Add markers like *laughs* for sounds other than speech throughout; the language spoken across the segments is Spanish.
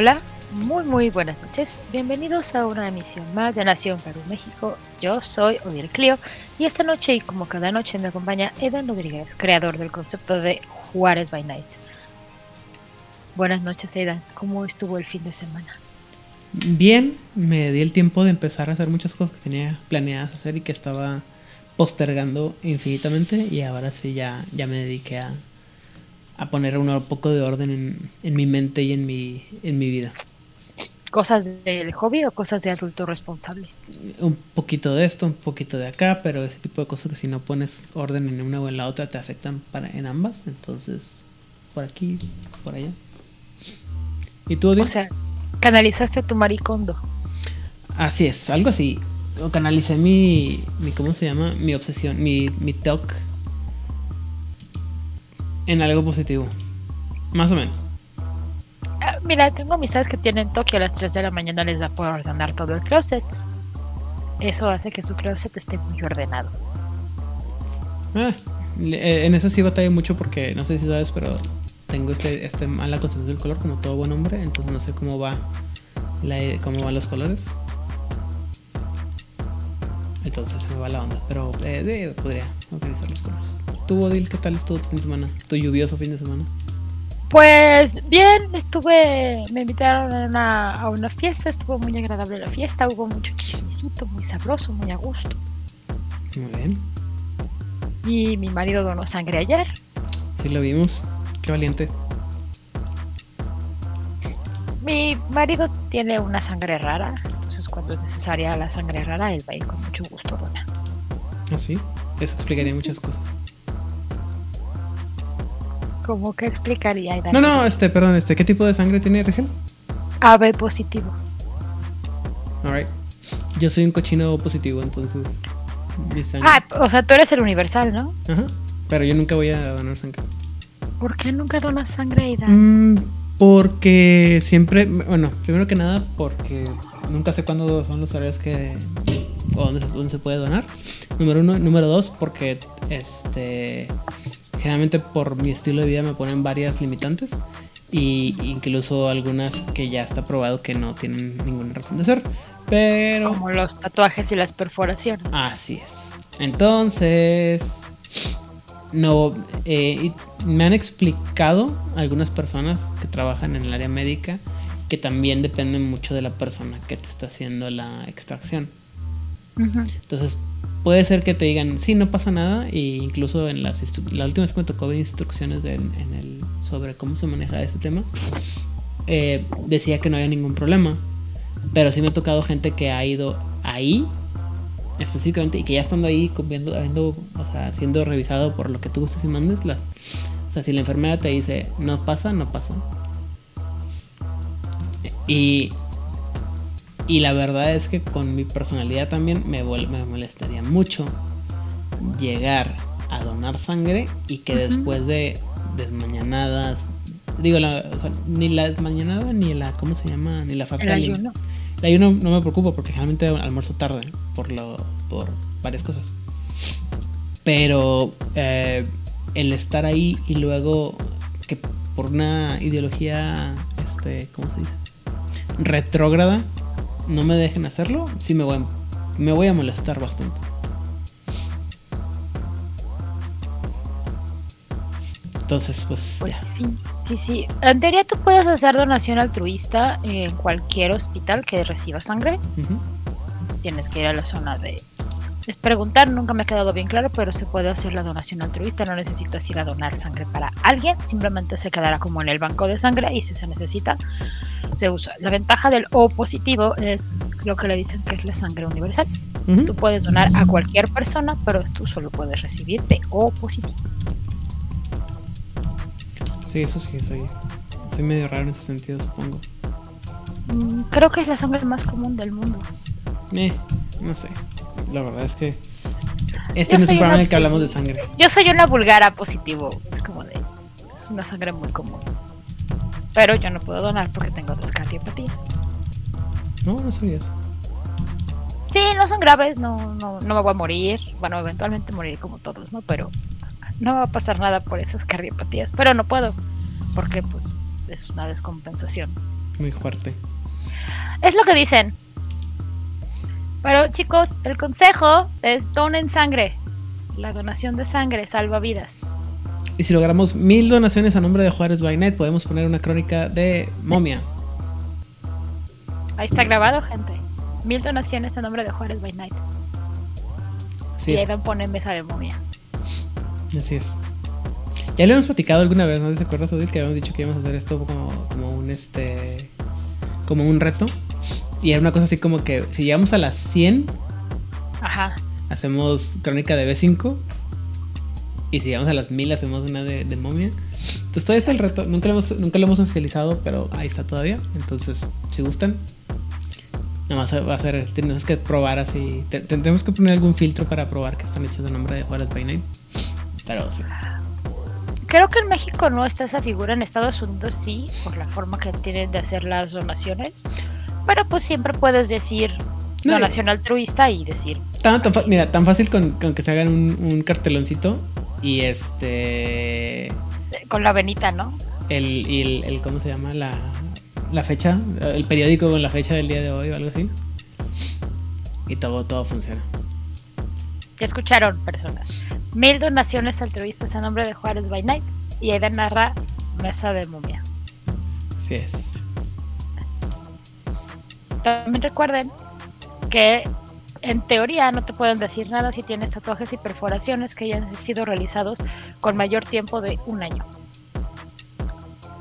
Hola, muy muy buenas noches. Bienvenidos a una emisión más de Nación Perú México. Yo soy Odiel Clio y esta noche y como cada noche me acompaña Edan Rodríguez, creador del concepto de Juárez by Night. Buenas noches, Edan. ¿Cómo estuvo el fin de semana? Bien, me di el tiempo de empezar a hacer muchas cosas que tenía planeadas hacer y que estaba postergando infinitamente y ahora sí ya, ya me dediqué a, a poner un poco de orden en, en, mi mente y en mi, en mi vida. ¿Cosas del hobby o cosas de adulto responsable? Un poquito de esto, un poquito de acá, pero ese tipo de cosas que si no pones orden en una o en la otra te afectan para, en ambas. Entonces, por aquí, por allá. ¿Y tú, Odil? O sea, canalizaste tu maricondo. Así es, algo así. O canalicé mi, mi ¿cómo se llama? Mi obsesión, mi, mi TOC en algo positivo. Más o menos. Ah, mira, tengo amistades que tienen Tokio a las 3 de la mañana les da por ordenar todo el closet. Eso hace que su closet esté muy ordenado. Ah, eh, en eso sí batalla mucho porque no sé si sabes, pero tengo este, este mala concepción del color como todo buen hombre, entonces no sé cómo va cómo van los colores. Entonces se me va la onda, pero eh, podría organizar los colores. ¿Tú, Odil, qué tal estuvo tu fin de semana? ¿Tu lluvioso fin de semana? Pues bien, estuve, me invitaron a una, a una, fiesta, estuvo muy agradable la fiesta, hubo mucho chismecito, muy sabroso, muy a gusto. Muy bien. Y mi marido donó sangre ayer. Sí, lo vimos, qué valiente. Mi marido tiene una sangre rara, entonces cuando es necesaria la sangre rara, él va a ir con mucho gusto a donar. ¿Ah, sí? Eso explicaría muchas cosas. ¿Cómo que explicaría? No, no, este, perdón, este, ¿qué tipo de sangre tiene Rigel? AB positivo. Alright. Yo soy un cochino positivo, entonces. Ah, o sea, tú eres el universal, ¿no? Ajá. Pero yo nunca voy a donar sangre. ¿Por qué nunca donas sangre, Aidan? Mm, porque siempre. Bueno, primero que nada, porque nunca sé cuándo son los horarios que. o dónde, dónde se puede donar. Número uno. Número dos, porque este generalmente por mi estilo de vida me ponen varias limitantes y incluso algunas que ya está probado que no tienen ninguna razón de ser. Pero como los tatuajes y las perforaciones. Así es. Entonces no eh, me han explicado algunas personas que trabajan en el área médica que también dependen mucho de la persona que te está haciendo la extracción. Entonces puede ser que te digan, sí, no pasa nada, e incluso en las la última vez que me tocó instrucciones en el, sobre cómo se maneja este tema, eh, decía que no había ningún problema, pero sí me ha tocado gente que ha ido ahí específicamente y que ya estando ahí viendo, o sea, siendo revisado por lo que tú gustes y mandes las o sea si la enfermera te dice no pasa no pasa y y la verdad es que con mi personalidad también me, me molestaría mucho llegar a donar sangre y que después de desmañanadas, digo, la, ni la desmañanada ni la, ¿cómo se llama? Ni la falta El ayuno. El ayuno no me preocupa porque generalmente almuerzo tarde por, lo, por varias cosas. Pero eh, el estar ahí y luego que por una ideología, este, ¿cómo se dice? Retrógrada, no me dejen hacerlo, sí me voy a, me voy a molestar bastante. Entonces, pues. Pues sí, sí, sí. En teoría tú puedes hacer donación altruista en cualquier hospital que reciba sangre. Tienes que ir a la zona de es preguntar, nunca me ha quedado bien claro, pero se puede hacer la donación altruista, no necesitas ir a donar sangre para alguien, simplemente se quedará como en el banco de sangre y si se necesita, se usa. La ventaja del O positivo es lo que le dicen que es la sangre universal. Tú puedes donar a cualquier persona, pero tú solo puedes recibir de O positivo. Sí, eso sí, soy, soy medio raro en ese sentido, supongo. Mm, creo que es la sangre más común del mundo. Eh, no sé la verdad es que este no es un programa en el que hablamos de sangre. Yo soy una vulgara positivo. Es como de. Es una sangre muy común. Pero yo no puedo donar porque tengo dos cardiopatías. No, no sabía eso. Sí, no son graves, no, no, no me voy a morir. Bueno, eventualmente morir como todos, ¿no? Pero no va a pasar nada por esas cardiopatías. Pero no puedo. Porque, pues, es una descompensación. Muy fuerte. Es lo que dicen. Pero chicos, el consejo es donen sangre. La donación de sangre salva vidas. Y si logramos mil donaciones a nombre de Juárez by podemos poner una crónica de momia. Ahí está grabado, gente. Mil donaciones a nombre de Juárez by Night. Y ahí van pone mesa de momia. Así es. Ya lo hemos platicado alguna vez, ¿no? ¿Te acuerdas, Odil? Que habíamos dicho que íbamos a hacer esto como, como un este. como un reto. Y era una cosa así como que si llegamos a las 100, Ajá. hacemos crónica de B5. Y si llegamos a las 1000, hacemos una de, momia. Entonces todavía está el reto. Nunca lo, hemos, nunca lo hemos oficializado, pero ahí está todavía. Entonces, si gustan, nada más va a ser. Tenemos que probar así. Tenemos que poner algún filtro para probar que están hechos de nombre de Juárez by Night. Pero sí. Creo que en México no está esa figura, en Estados Unidos sí, por la forma que tienen de hacer las donaciones. Pero pues siempre puedes decir donación altruista y decir. mira, tan fácil con, que se hagan un, carteloncito y este. Con la venita, ¿no? El, el, el ¿cómo se llama? La, la fecha, el periódico con la fecha del día de hoy o algo así. Y todo, todo funciona. Ya escucharon, personas. Mil donaciones altruistas a nombre de Juárez by Night y Aida narra Mesa de Momia. Así es. También recuerden que en teoría no te pueden decir nada si tienes tatuajes y perforaciones que hayan sido realizados con mayor tiempo de un año.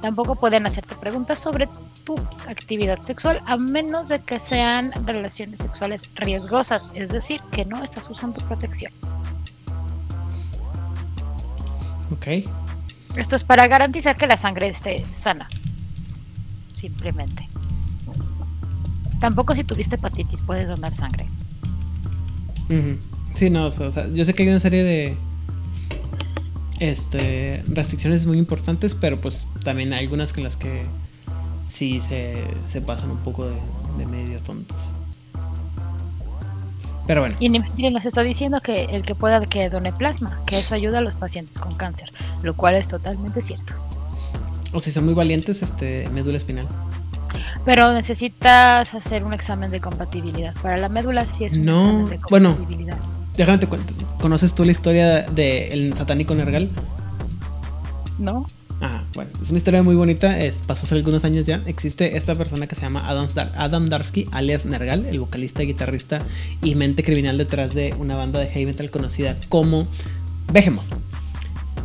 Tampoco pueden hacerte preguntas sobre tu actividad sexual a menos de que sean relaciones sexuales riesgosas, es decir, que no estás usando protección. Ok. Esto es para garantizar que la sangre esté sana. Simplemente. Tampoco si tuviste hepatitis puedes donar sangre. Sí, no, o sea, yo sé que hay una serie de este restricciones muy importantes, pero pues también hay algunas que las que sí se, pasan un poco de, medio tontos. Pero bueno. Y nos está diciendo que el que pueda que done plasma, que eso ayuda a los pacientes con cáncer, lo cual es totalmente cierto. O si son muy valientes, este médula espinal. Pero necesitas hacer un examen de compatibilidad. Para la médula sí es un examen de compatibilidad. Bueno, déjame te cuento. ¿Conoces tú la historia del satánico Nergal? No. Ah, bueno, es una historia muy bonita. Es, pasó hace algunos años ya. Existe esta persona que se llama Adam, Adam Darsky, alias Nergal, el vocalista, guitarrista y mente criminal detrás de una banda de heavy metal conocida como Behemoth.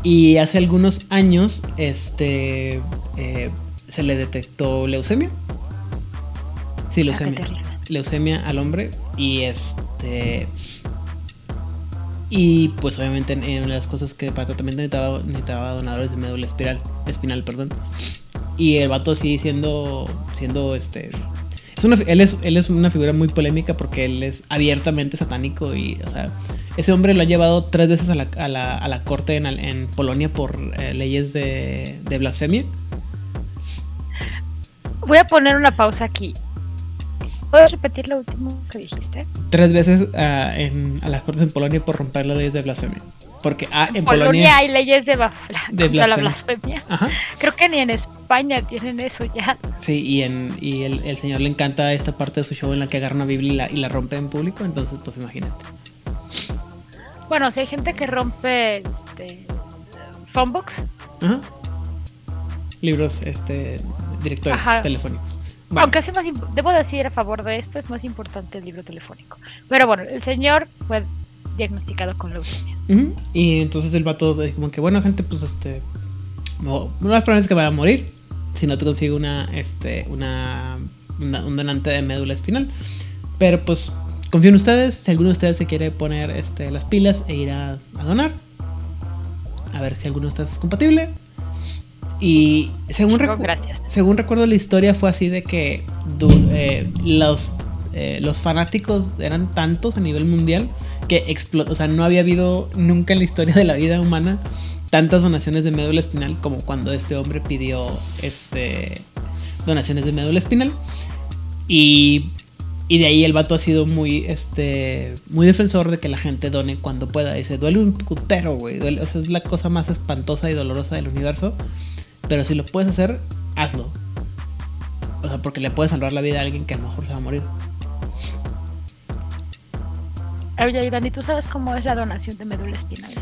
Y hace algunos años, este, eh, se le detectó leucemia. Sí, leucemia. leucemia al hombre. Y este. Y pues obviamente una de las cosas que para tratamiento necesitaba, necesitaba donadores de médula espiral, espinal, perdón. Y el vato sigue siendo, siendo este... Es una, él, es, él es una figura muy polémica porque él es abiertamente satánico y, o sea, ese hombre lo ha llevado tres veces a la, a la, a la corte en, en, Polonia por eh, leyes de, de blasfemia. Voy a poner una pausa aquí. ¿Puedes repetir lo último que dijiste? Tres veces uh, en, a las cortes en Polonia por romper las leyes de blasfemia. Porque ah, en, Polonia, hay leyes de, de blasfemia. la blasfemia. Creo que ni en España tienen eso ya. Sí, y, en, y el, el, señor le encanta esta parte de su show en la que agarra una Biblia y la, y la rompe en público, entonces pues imagínate. Bueno, si hay gente que rompe este, phonebox. Ajá. Libros este, directores telefónicos. Aunque es más debo decir a favor de esto, es más importante el libro telefónico. Pero bueno, el señor fue diagnosticado con leucemia. Y entonces el vato dijo como que, bueno, gente, pues este. No, más probable es que vaya a morir si no te consigue una, este, una, un donante de médula espinal. Pero pues confío en ustedes. Si alguno de ustedes se quiere poner este, las pilas e ir a, a donar, a ver si alguno de ustedes es compatible. Y según, según recuerdo la historia fue así de que eh, los, eh, los fanáticos eran tantos a nivel mundial que explotó, o sea, no había habido nunca en la historia de la vida humana tantas donaciones de médula espinal como cuando este hombre pidió este, donaciones de médula espinal. Y, y de ahí el vato ha sido muy, este, muy defensor de que la gente done cuando pueda. Dice, duele un putero, güey. O sea, es la cosa más espantosa y dolorosa del universo. Pero si lo puedes hacer, hazlo. O sea, porque le puede salvar la vida a alguien que a lo mejor se va a morir. Oye, Dani, ¿tú sabes cómo es la donación de médula espinal?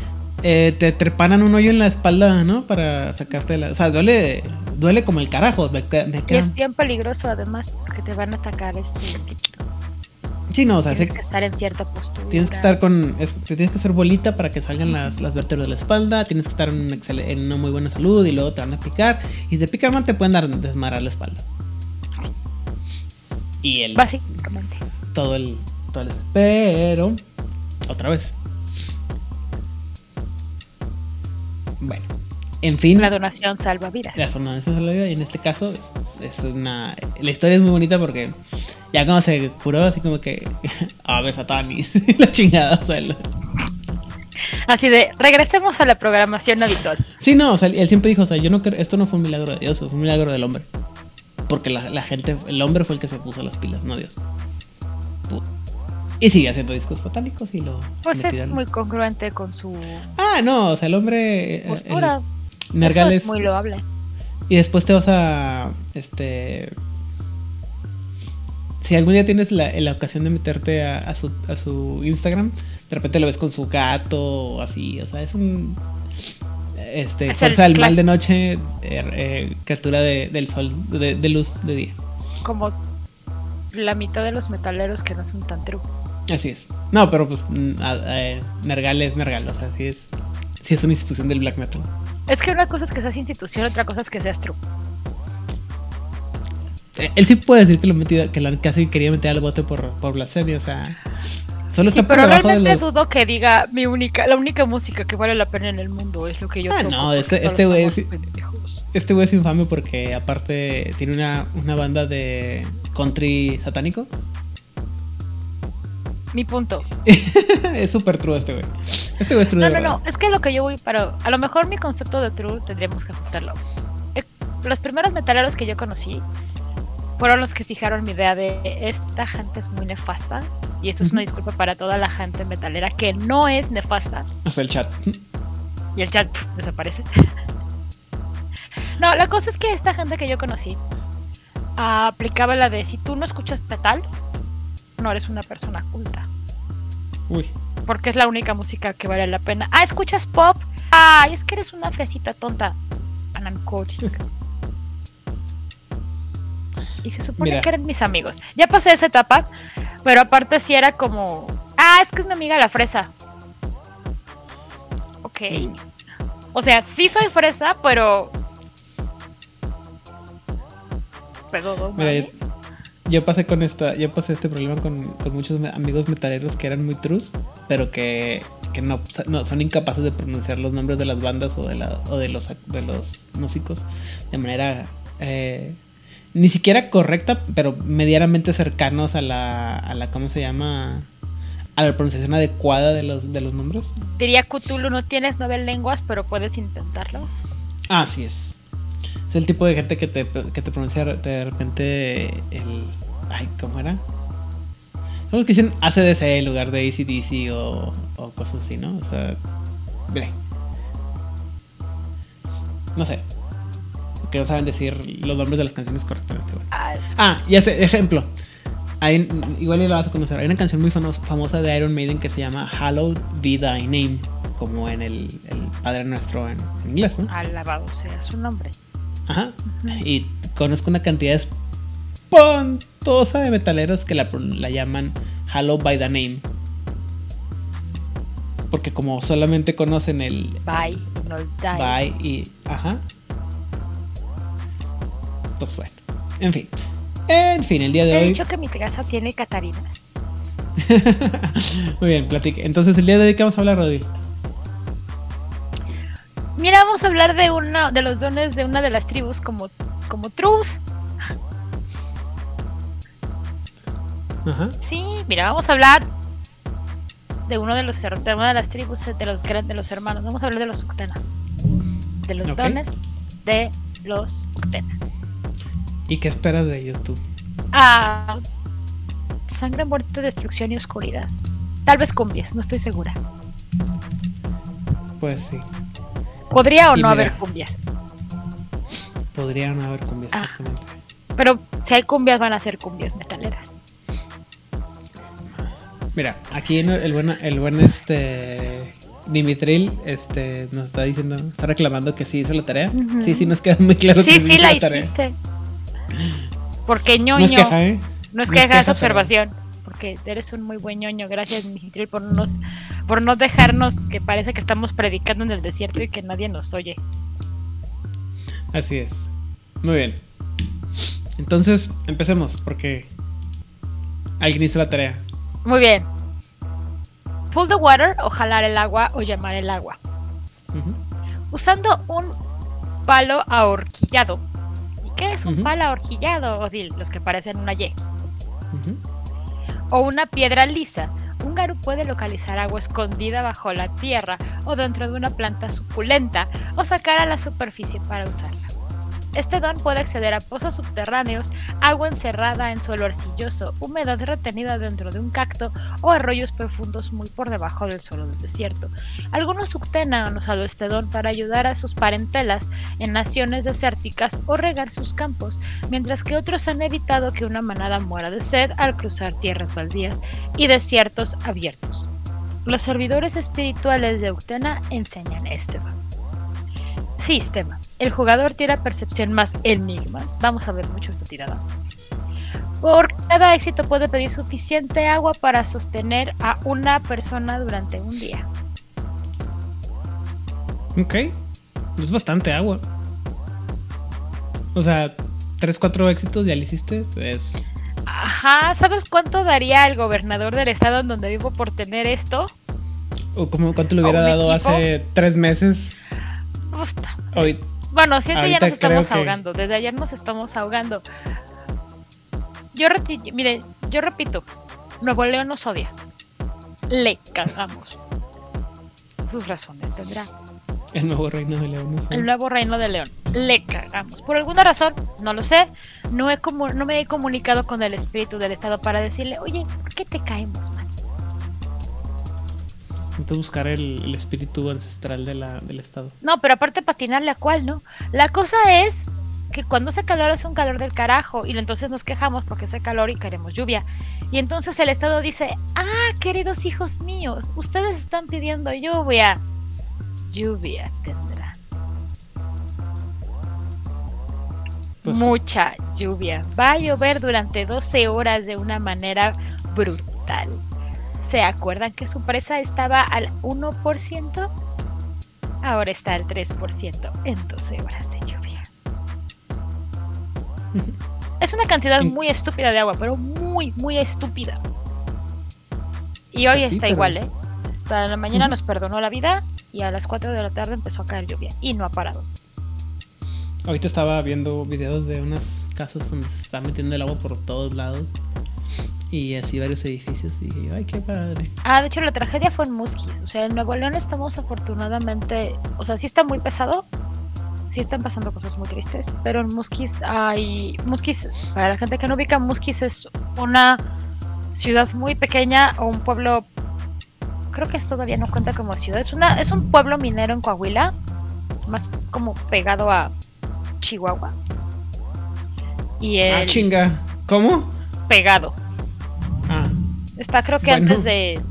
Eh, te trepanan un hoyo en la espalda, ¿no? Para sacarte la... O sea, duele, duele como el carajo. Me, me y es bien peligroso además porque te van a atacar este líquido. Sí, no, o sea, tienes que estar en cierta postura. Tienes que estar con. te tienes que hacer bolita para que salgan las, las vértebras de la espalda. Tienes que estar en, en, una muy buena salud y luego te van a picar. Y de picar te pueden dar desmarar la espalda. Y el. Básicamente. Todo el. Todo el pero. Otra vez. Bueno. En fin. La donación salva vidas. La donación salva vidas. Y en este caso es, una. La historia es muy bonita porque ya cuando se curó, así como que. *laughs* Ah, ves a Tani. *laughs* la chingada, o sea. Así de, regresemos a la programación habitual. Sí, no, o sea, él siempre dijo, o sea, yo no creo, esto no fue un milagro de Dios, fue un milagro del hombre. Porque la, la gente, el hombre fue el que se puso las pilas, no Dios. Y sigue haciendo discos satánicos y lo. Pues es muy congruente con su. Ah, no, o sea, el hombre. Postura. Nergal es muy loable. Y después te vas a. Este. Si algún día tienes la, la ocasión de meterte a, su, a su Instagram, de repente lo ves con su gato o así. O sea, es un. Este, fuerza del mal de noche, er, eh, criatura de, del sol, de, luz de día. Como la mitad de los metaleros que no son tan true. Así es. No, pero pues eh, Nergal es Nergal, o sea, sí es, sí es una institución del black metal. Es que una cosa es que seas institución, otra cosa es que seas true. Eh, él sí puede decir que lo metí, que lo, casi quería meter al bote por, por blasfemia, o sea. Solo está sí, pero realmente dudo que diga mi única, la única música que vale la pena en el mundo es lo que yo Ah, no, este, este güey es, este güey es infame porque aparte tiene una, una banda de country satánico. Mi punto. *laughs* es súper true este güey. Este güey es true. No, no, no, es que lo que yo voy, pero a lo mejor mi concepto de true tendríamos que ajustarlo. Eh, los primeros metaleros que yo conocí fueron los que fijaron mi idea de esta gente es muy nefasta. Y esto es una disculpa para toda la gente metalera que no es nefasta. Hasta el chat. Y el chat desaparece. *laughs* no, la cosa es que esta gente que yo conocí aplicaba la de si tú no escuchas metal, no eres una persona culta. Uy. Porque es la única música que vale la pena. Ah, escuchas pop. Ay, es que eres una fresita tonta. And I'm coaching. y se supone que eran mis amigos. Ya pasé esa etapa, pero aparte sí era como. Ah, es que es mi amiga la fresa. Ok. Mm. O sea, sí soy fresa, pero. Pero, Mira, yo pasé con esta, yo pasé este problema con, muchos amigos metaleros que eran muy trus, pero que, no, son incapaces de pronunciar los nombres de las bandas o de, la, o de, los, de los músicos de manera eh, ni siquiera correcta, pero medianamente cercanos a la, a la ¿cómo se llama? A la pronunciación adecuada de los, de los nombres. Diría Cthulhu, no tienes nueve lenguas, pero puedes intentarlo. Así es. Es el tipo de gente que te, que te pronuncia de repente el. Ay, ¿cómo era? Somos que dicen ACDC en lugar de ACDC o, o cosas así, ¿no? O sea. No sé. Que no saben decir los nombres de las canciones correctamente. Ah, ya sé, ejemplo. Hay, igual ya la vas a conocer. Hay una canción muy famosa de Iron Maiden que se llama Hallowed Be Thy Name, como en el, el Padre Nuestro en, en inglés, ¿no? Alabado sea su nombre. Ajá. Y conozco una cantidad espantosa de metaleros que la, llaman Hello by the Name. Porque como solamente conocen el... Bye, no die. Bye y... Ajá. Pues bueno. En fin. En fin, el día de hoy... He dicho que mi casa tiene catarinas. *laughs* Muy bien, platique. Entonces, el día de hoy, ¿qué vamos a hablar, Rodil? Mira, vamos a hablar de uno de los dones de una de las tribus como, como Trus. Ajá. Sí, mira, vamos a hablar de uno de los de una de las tribus de los de los hermanos. Vamos a hablar de los Uctena. De los dones de los Uctena. ¿Y qué esperas de ellos tú? Ah, sangre, muerte, destrucción y oscuridad. Tal vez cumbias, no estoy segura. Pues sí. Podría o no haber cumbias. Podría no haber cumbias, ah. Pero si hay cumbias, van a ser cumbias metaleras. Mira, aquí el buen, el buen este Dimitril este, nos está diciendo, está reclamando que sí hizo la tarea. Sí, sí, nos queda muy claro sí, que sí, sí la, hiciste. Porque ñoño. No es queja, ¿eh? No es queja, es observación. Porque eres un muy buen ñoño. Gracias, Dimitril, por, nos, por no dejarnos que parece que estamos predicando en el desierto y que nadie nos oye. Así es. Muy bien. Entonces, empecemos, porque alguien hizo la tarea. Muy bien. Pull the water o jalar el agua o llamar el agua. Usando un palo ahorquillado. ¿Y qué es un palo ahorquillado, Odil? Los que parecen una Y. O una piedra lisa. Un garú puede localizar agua escondida bajo la tierra o dentro de una planta suculenta o sacar a la superficie para usarla. Este don puede acceder a pozos subterráneos, agua encerrada en suelo arcilloso, humedad retenida dentro de un cacto o arroyos profundos muy por debajo del suelo del desierto. Algunos subtena han usado este don para ayudar a sus parentelas en naciones desérticas o regar sus campos, mientras que otros han evitado que una manada muera de sed al cruzar tierras baldías y desiertos abiertos. Los servidores espirituales de Uctena enseñan este don. Sistema. El jugador tira percepción más enigmas. Vamos a ver mucho esta tirada. Por cada éxito puede pedir suficiente agua para sostener a una persona durante un día. Ok. Es bastante agua. O sea, 3, 4 éxitos ya le hiciste. Es... Ajá. ¿Sabes cuánto daría el gobernador del estado en donde vivo por tener esto? ¿O como cuánto le hubiera dado hace 3 meses? Hoy, bueno, siempre ya nos estamos ahogando. Desde ayer nos estamos ahogando. Yo, mire, yo repito, Nuevo León nos odia. Le cagamos. Sus razones tendrá. El nuevo reino de León. El nuevo reino de León. Le cagamos. Por alguna razón, no lo sé. No, he no me he comunicado con el espíritu del Estado para decirle, oye, ¿por qué te caemos, man? Buscar el, espíritu ancestral de la, del estado. No, pero aparte patinarle a cuál, ¿no? La cosa es que cuando hace calor es un calor del carajo y entonces nos quejamos porque hace calor y queremos lluvia. Y entonces el Estado dice, ah, queridos hijos míos, ustedes están pidiendo lluvia. Lluvia tendrá. Pues Mucha lluvia. Va a llover durante 12 horas de una manera brutal. ¿Se acuerdan que su presa estaba al 1%? Ahora está al 3% en 12 horas de lluvia. Es una cantidad muy estúpida de agua, pero muy, muy estúpida. Y hoy pues está igual, ¿eh? Hasta la mañana nos perdonó la vida y a las 4 de la tarde empezó a caer lluvia y no ha parado. Ahorita estaba viendo videos de unas casas donde se está metiendo el agua por todos lados y así varios edificios y dije, ay, qué padre. Ah, de hecho la tragedia fue en Musquis. O sea, en Nuevo León estamos afortunadamente, o sea, sí está muy pesado, sí están pasando cosas muy tristes, pero en Musquis hay, Musquis, para la gente que no ubica, Musquis es una ciudad muy pequeña o un pueblo, creo que todavía no cuenta como ciudad, es, una, es un pueblo minero en Coahuila, más como pegado a Chihuahua. Y ah, chinga, ¿cómo? Pegado. Está creo que antes de...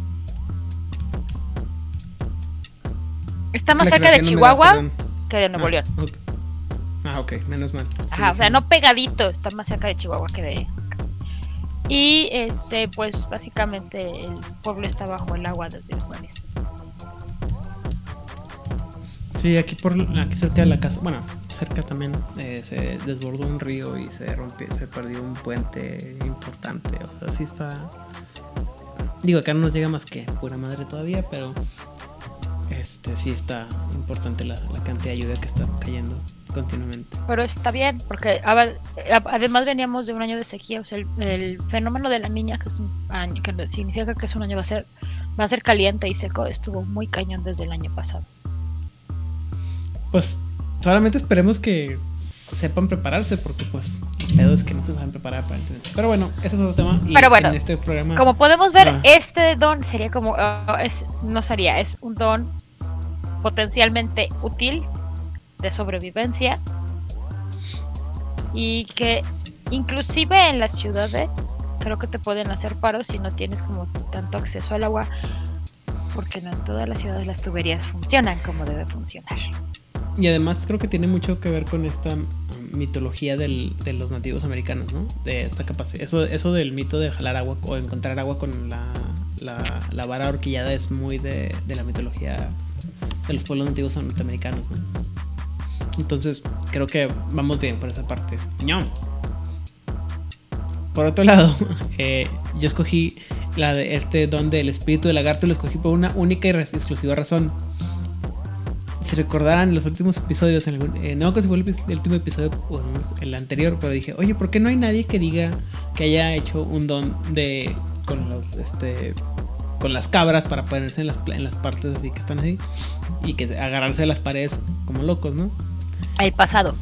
Está más cerca de Chihuahua que de Nuevo ah, León. Ah, ok, menos mal. Ajá, o sea, no pegadito, está más cerca de Chihuahua que de... Y este, pues básicamente el pueblo está bajo el agua desde el jueves. Sí, aquí por aquí cerca de la casa, bueno, cerca también eh, se desbordó un río y se rompió, se perdió un puente importante. O sea, sí está. Digo, acá no nos llega más que pura madre todavía, pero este sí está importante la, cantidad de lluvia que está cayendo continuamente. Pero está bien, porque además veníamos de un año de sequía, o sea, el, fenómeno de la niña, que es un año, que significa que es un año va a ser, va a ser caliente y seco, estuvo muy cañón desde el año pasado. Pues solamente esperemos que sepan prepararse, porque pues el pedo es que no se saben preparar para Pero bueno, ese es otro tema. Pero bueno, en este programa, como podemos ver, ah. este don sería como, uh, es, no sería, es un don potencialmente útil de sobrevivencia y que inclusive en las ciudades, creo que te pueden hacer paros si no tienes como tanto acceso al agua, porque no en todas las ciudades las tuberías funcionan como debe funcionar. Y además creo que tiene mucho que ver con esta mitología del, de los nativos americanos, ¿no? De esta capacidad. Eso, eso del mito de jalar agua o encontrar agua con la, la, vara horquillada es muy de, de, la mitología de los pueblos nativos norteamericanos, ¿no? Entonces creo que vamos bien por esa parte. ¡No! Por otro lado, *laughs* eh, yo escogí la de este don del espíritu del lagarto, lo escogí por una única y exclusiva razón si recordarán los últimos episodios, en eh, no que fue el, último episodio o el anterior, pero dije, oye, ¿por qué no hay nadie que diga que haya hecho un don de con los este con las cabras para ponerse en las, en las partes así que están así y que agarrarse de las paredes como locos, ¿no? El pasado.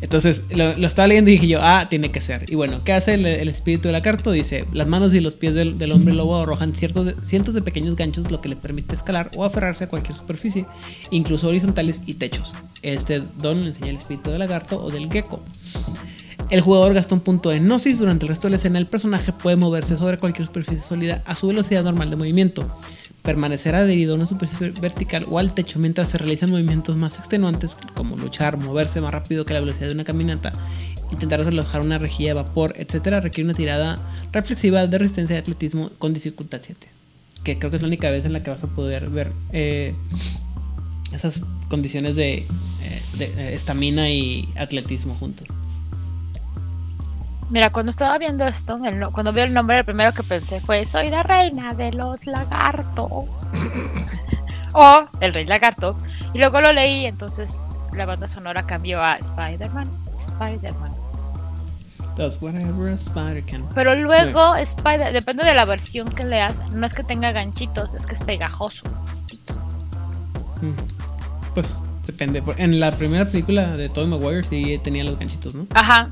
Entonces lo, estaba leyendo y dije yo, ah, tiene que ser. Y bueno, ¿qué hace el, espíritu de la carta? Dice, las manos y los pies del, hombre lobo arrojan ciertos cientos de pequeños ganchos, lo que le permite escalar o aferrarse a cualquier superficie, incluso horizontales y techos. Este don le enseña el espíritu del lagarto o del gecko. El jugador gasta un punto de gnosis durante el resto de la escena. El personaje puede moverse sobre cualquier superficie sólida a su velocidad normal de movimiento permanecer adherido a una superficie vertical o al techo mientras se realizan movimientos más extenuantes como luchar, moverse más rápido que la velocidad de una caminata, intentar desalojar una rejilla de vapor, etc. requiere una tirada reflexiva de resistencia de atletismo con dificultad 7. Que creo que es la única vez en la que vas a poder ver eh, esas condiciones de eh, eh, estamina y atletismo juntos. Mira, cuando estaba viendo esto, cuando vi el nombre, el primero que pensé fue: Soy la reina de los lagartos. *laughs* o El Rey Lagarto. Y luego lo leí, entonces la banda sonora cambió a Spider-Man. Spider-Man. Spider can. Pero luego, Spider, depende de la versión que leas, no es que tenga ganchitos, es que es pegajoso, sticky. Mm. Pues depende. En la primera película de Tobey Maguire sí tenía los ganchitos, ¿no? Ajá.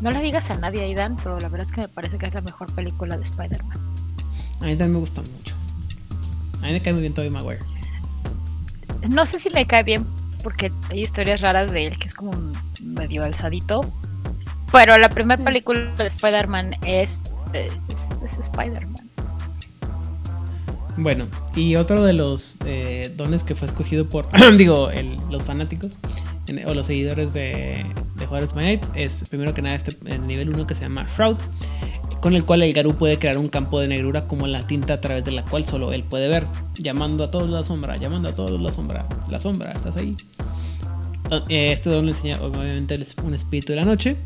No le digas a nadie, Aidan, pero la verdad es que me parece que es la mejor película de Spider-Man. A mí también me gusta mucho. A mí me cae muy bien Tobey Maguire. No sé si me cae bien porque hay historias raras de él que es como medio alzadito. Pero la primera película de Spider-Man es, es, Spider-Man. Bueno, y otro de los eh, dones que fue escogido por, *clears throat* digo, los fanáticos o los seguidores de, de Juárez My Night, es primero que nada este el nivel 1 que se llama Shroud, con el cual el Garú puede crear un campo de negrura como la tinta a través de la cual solo él puede ver, llamando a todos la sombra, llamando a todos la sombra, la sombra, estás ahí. Ah, eh, este don le enseña obviamente un espíritu de la noche.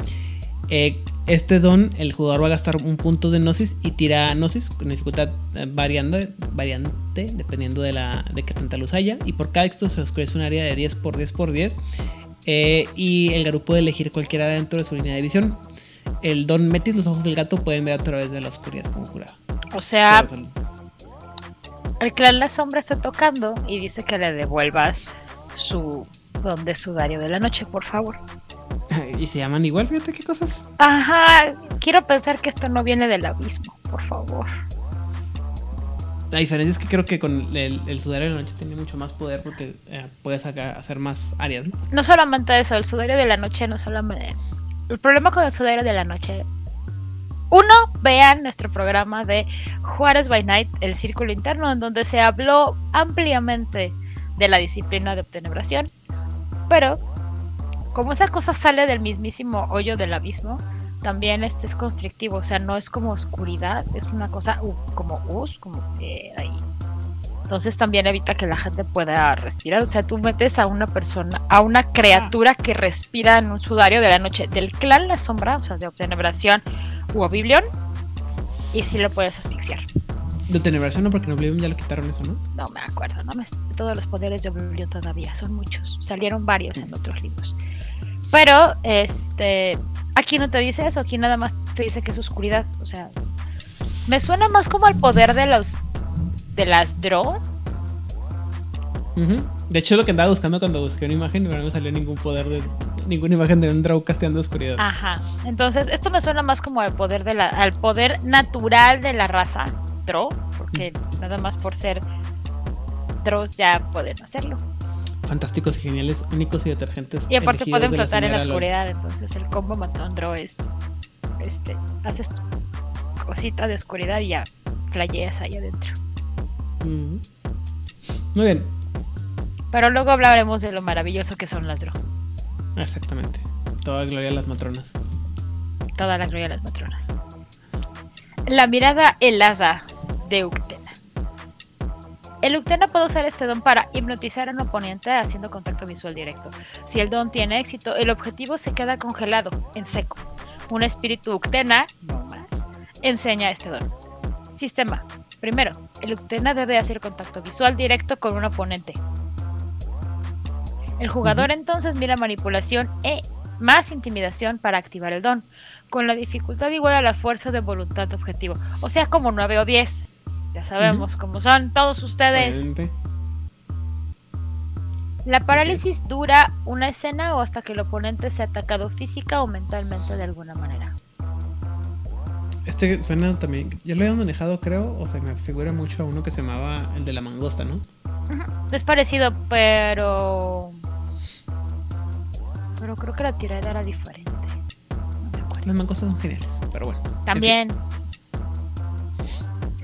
Eh, este don, el jugador va a gastar un punto de Gnosis y tira Gnosis con dificultad eh, variando, variando dependiendo de, la, de qué tanta luz haya. Y por cada esto se oscurece un área de 10 por 10 por 10. Eh, y el garu puede elegir cualquiera dentro de su línea de visión. El Don Metis, los ojos del gato pueden ver a través de la oscuridad conjurada. O sea, el clan La Sombra está tocando y dice que le devuelvas su don de sudario de la noche, por favor. *laughs* ¿Y se llaman igual? Fíjate qué cosas. Ajá, quiero pensar que esto no viene del abismo, por favor. La diferencia es que creo que con el, sudario de la noche tiene mucho más poder porque eh, puedes hacer más áreas. ¿no? no solamente eso, el sudario de la noche no solamente... El problema con el sudario de la noche... Uno, vean nuestro programa de Juárez by Night, el círculo interno, en donde se habló ampliamente de la disciplina de obtenebración. Pero, como esa cosa sale del mismísimo hoyo del abismo, también este es constrictivo, o sea, no es como oscuridad, es una cosa como us, como ahí. Entonces también evita que la gente pueda respirar. O sea, tú metes a una persona, a una criatura que respira en un sudario de la noche del clan La Sombra, o sea, de Obtenebración u Oblivion, y sí lo puedes asfixiar. De Obtenebración no, porque en Oblivion ya lo quitaron eso, ¿no? No me acuerdo, no me todos los poderes de Oblivion todavía, son muchos. Salieron varios en otros libros. Pero, este, Aquí no te dice eso, aquí nada más te dice que es oscuridad. O sea, me suena más como al poder de los. de las Draw. De hecho, lo que andaba buscando cuando busqué una imagen, no me salió ningún poder de. ninguna imagen de un Draw casteando oscuridad. Ajá. Entonces, esto me suena más como al poder de la. al poder natural de la raza Draw. Porque nada más por ser Draws ya pueden hacerlo. Fantásticos y geniales, únicos y detergentes. Y aparte pueden flotar en la oscuridad, entonces el combo matondro es. Este, haces cosita de oscuridad y ya flayeas ahí adentro. Muy bien. Pero luego hablaremos de lo maravilloso que son las drogas. Exactamente. Toda gloria a las matronas. Toda la gloria a las matronas. La mirada helada de Uctena. El Uctena puede usar este don para hipnotizar a un oponente haciendo contacto visual directo. Si el don tiene éxito, el objetivo se queda congelado, en seco. Un espíritu Uctena, no más, enseña este don. Sistema. Primero, el Uctena debe hacer contacto visual directo con un oponente. El jugador entonces mira manipulación e más intimidación para activar el don, con la dificultad igual a la fuerza de voluntad objetivo. O sea, como 9 o 10. Ya sabemos cómo son todos ustedes. La parálisis dura una escena o hasta que el oponente sea atacado física o mentalmente de alguna manera. Este suena también, ya lo habían manejado creo, o se me figura mucho a uno que se llamaba el de la mangosta, ¿no? Es parecido, pero pero creo que la tirada era diferente. Las mangostas son geniales, pero bueno. También.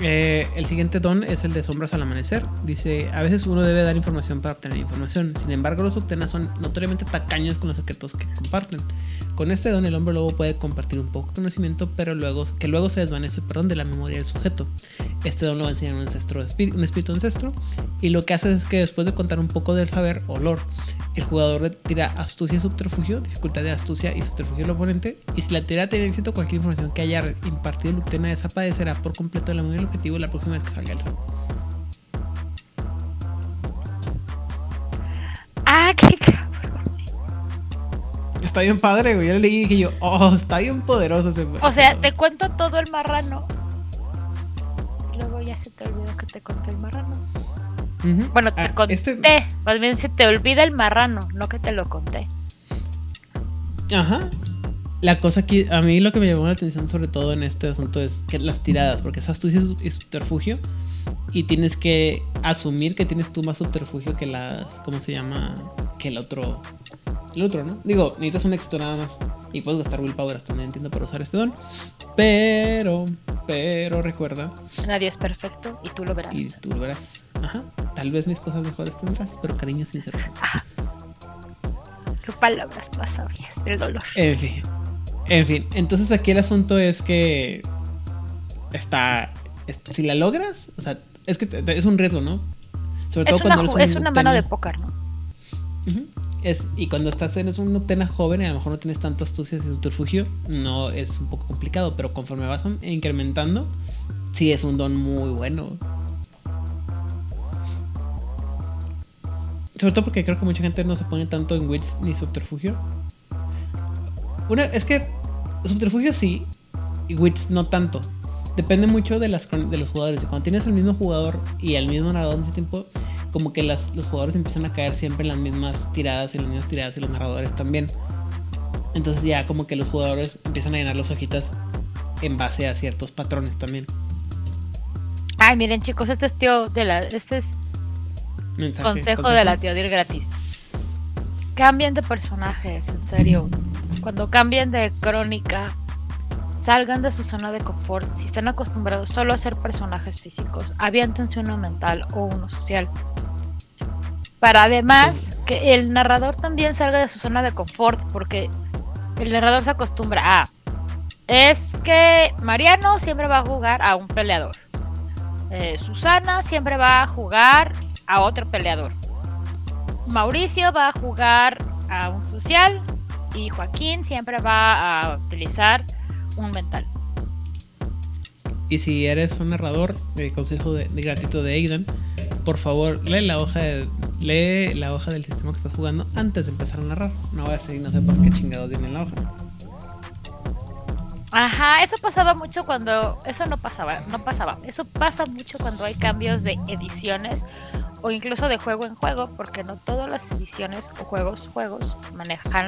Eh, el siguiente don es el de sombras al amanecer. Dice, a veces uno debe dar información para obtener información. Sin embargo, los obtenas son notoriamente tacaños con los secretos que comparten. Con este don el hombre lobo puede compartir un poco de conocimiento, pero luego que luego se desvanece perdón, de la memoria del sujeto. Este don lo va a enseñar un, ancestro, un espíritu ancestro y lo que hace es que después de contar un poco del saber o lore, el jugador tira astucia y subterfugio, dificultad de astucia y subterfugio del oponente, y si la tira tiene éxito, cualquier información que haya impartido el Luctena desaparecerá por completo de la memoria del objetivo la próxima vez que salga el sol. Ah, qué cabrón. Está bien padre, güey. Yo le dije yo, oh, está bien poderoso ese O sea, te cuento todo el marrano. Luego ya se te olvidó que te conté el marrano. Bueno, te ah, conté. Este Más bien se te olvida el marrano, no que te lo conté. Ajá. La cosa aquí, a mí lo que me llamó la atención sobre todo en este asunto es que las tiradas, porque es astucia y subterfugio, y tienes que asumir que tienes tú más subterfugio que las, ¿cómo se llama? Que el otro, el otro, ¿no? Digo, necesitas un éxito nada más, y puedes gastar willpower hasta no entiendo para usar este don, pero, pero recuerda. Nadie es perfecto y tú lo verás. Y tú lo verás. Ajá. Tal vez mis cosas mejores tendrás, pero cariño sincero. Ah. Qué palabras más sabias del dolor. En fin. En fin, entonces aquí el asunto es que está, si la logras, o sea, es que es un riesgo, ¿no? Sobre todo cuando es una mano de póker, ¿no? es, y cuando estás en un Noctena joven y a lo mejor no tienes tantas astucias y subterfugio, no es un poco complicado, pero conforme vas incrementando, sí es un don muy bueno. Sobre todo porque creo que mucha gente no se pone tanto en wits ni subterfugio. Una, es que subterfugio sí, y wits no tanto. Depende mucho de, las, de los jugadores. Y cuando tienes el mismo jugador y el mismo narrador mismo tiempo, como que las, los jugadores empiezan a caer siempre en las mismas tiradas y las mismas tiradas y los narradores también. Entonces ya como que los jugadores empiezan a llenar las hojitas en base a ciertos patrones también. Ay, miren chicos, este es tío de la, este es consejo, de la Teodir gratis. Cambien de personajes, en serio. Cuando cambien de crónica, salgan de su zona de confort. Si están acostumbrados solo a ser personajes físicos, aviéntense uno mental o uno social. Para además que el narrador también salga de su zona de confort, porque el narrador se acostumbra a. Es que Mariano siempre va a jugar a un peleador. Eh, Susana siempre va a jugar a otro peleador. Mauricio va a jugar a un social y Joaquín siempre va a utilizar un mental. Y si eres un narrador, el consejo de, de gratuito de Aidan, por favor lee la hoja de, lee la hoja del sistema que estás jugando antes de empezar a narrar. No voy a seguir, no sepas qué chingados viene en la hoja. Ajá, eso pasaba mucho cuando. Eso no pasaba, no pasaba. Eso pasa mucho cuando hay cambios de ediciones o incluso de juego en juego, porque no todas las ediciones o juegos, juegos manejan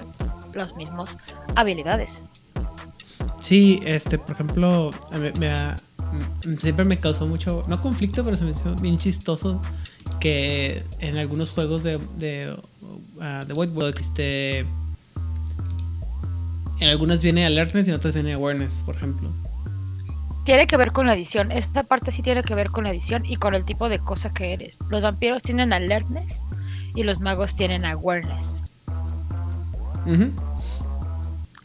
los mismos habilidades. Sí, este, por ejemplo, me, siempre me causó mucho, no conflicto, pero se me hizo bien chistoso que en algunos juegos de, de, uh, de Whiteboard existe. En algunas viene alertness y en otras viene awareness, por ejemplo. Tiene que ver con la edición. Esta parte sí tiene que ver con la edición y con el tipo de cosa que eres. Los vampiros tienen alertness y los magos tienen awareness.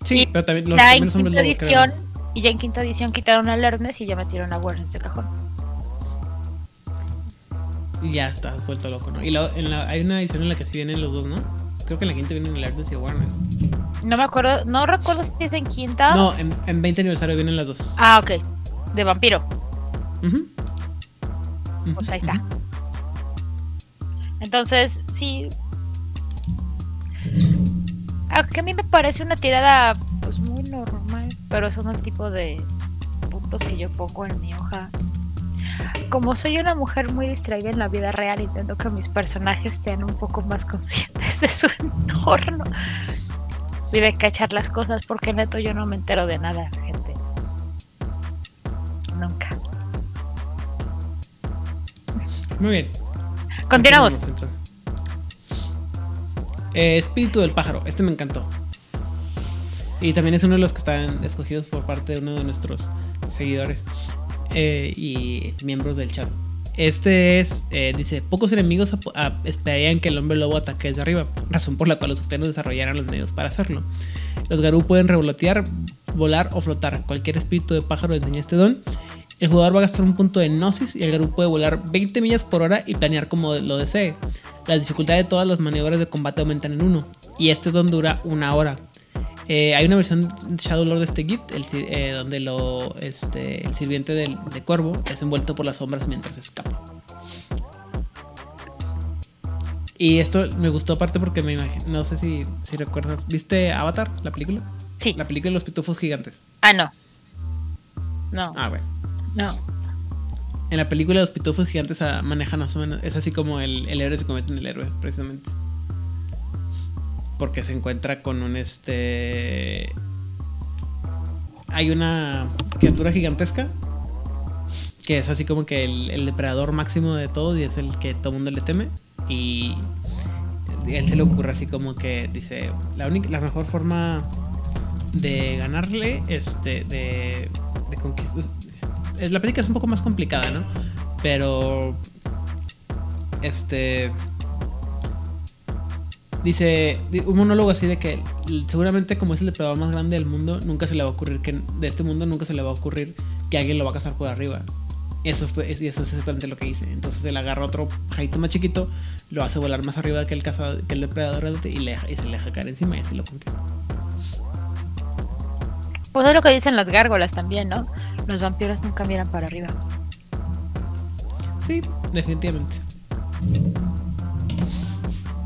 Sí, pero también los ya en quinta edición y ya en quinta edición quitaron alertness y ya metieron awareness de cajón. Y ya estás vuelto loco, ¿no? Y en la, hay una edición en la que sí vienen los dos, ¿no? Creo que en la quinta vienen alertness y awareness. No me acuerdo, no recuerdo si es en quinta. No, en, en 20 aniversario vienen las dos. Ah, ok. De vampiro. Pues ahí está. Entonces, sí. Aunque a mí me parece una tirada pues muy normal, pero son el tipo de puntos que yo pongo en mi hoja. Como soy una mujer muy distraída en la vida real, intento que mis personajes estén un poco más conscientes de su entorno y de cachar las cosas, porque neto yo no me entero de nada, gente. Nunca. Muy bien. Continuamos. Eh, espíritu del pájaro. Este me encantó. Y también es uno de los que están escogidos por parte de uno de nuestros seguidores eh, y miembros del chat. Este es, eh, dice, pocos enemigos esperarían que el hombre lobo ataque desde arriba, razón por la cual los obtenos desarrollaran los medios para hacerlo. Los garú pueden revolotear, volar o flotar. Cualquier espíritu de pájaro enseña este don el jugador va a gastar un punto de Gnosis y el Garú puede volar 20 millas por hora y planear como lo desee. La dificultad de todas las maniobras de combate aumentan en uno. Y este don dura una hora. Eh, hay una versión Shadow Lord de este gift, eh, donde lo, este, el sirviente del, de cuervo es envuelto por las sombras mientras escapa. Y esto me gustó aparte porque me imagino, no sé si, si recuerdas, ¿viste Avatar, la película? Sí. La película de los pitufos gigantes. Ah, no. No. Ah, bueno. No. En la película Los Pitufos Gigantes ah, manejan más o menos. Es así como el, héroe se convierte en el héroe, precisamente. Porque se encuentra con un este. Hay una criatura gigantesca. Que es así como que el, depredador máximo de todo y es el que todo el mundo le teme. Y él se le ocurre así como que dice: La, única, la mejor forma de ganarle, este, de, de conquistar la película es un poco más complicada, ¿no? Pero. Este. Dice un monólogo así de que seguramente como es el depredador más grande del mundo, nunca se le va a ocurrir que de este mundo nunca se le va a ocurrir que alguien lo va a cazar por arriba. Eso fue, y eso es exactamente lo que hice. Entonces él agarra otro pajarito más chiquito, lo hace volar más arriba que el cazador, que el depredador y, le, y se le deja caer encima y así lo conquista. Pues es lo que dicen las gárgolas también, ¿no? Los vampiros nunca miran para arriba. Sí, definitivamente.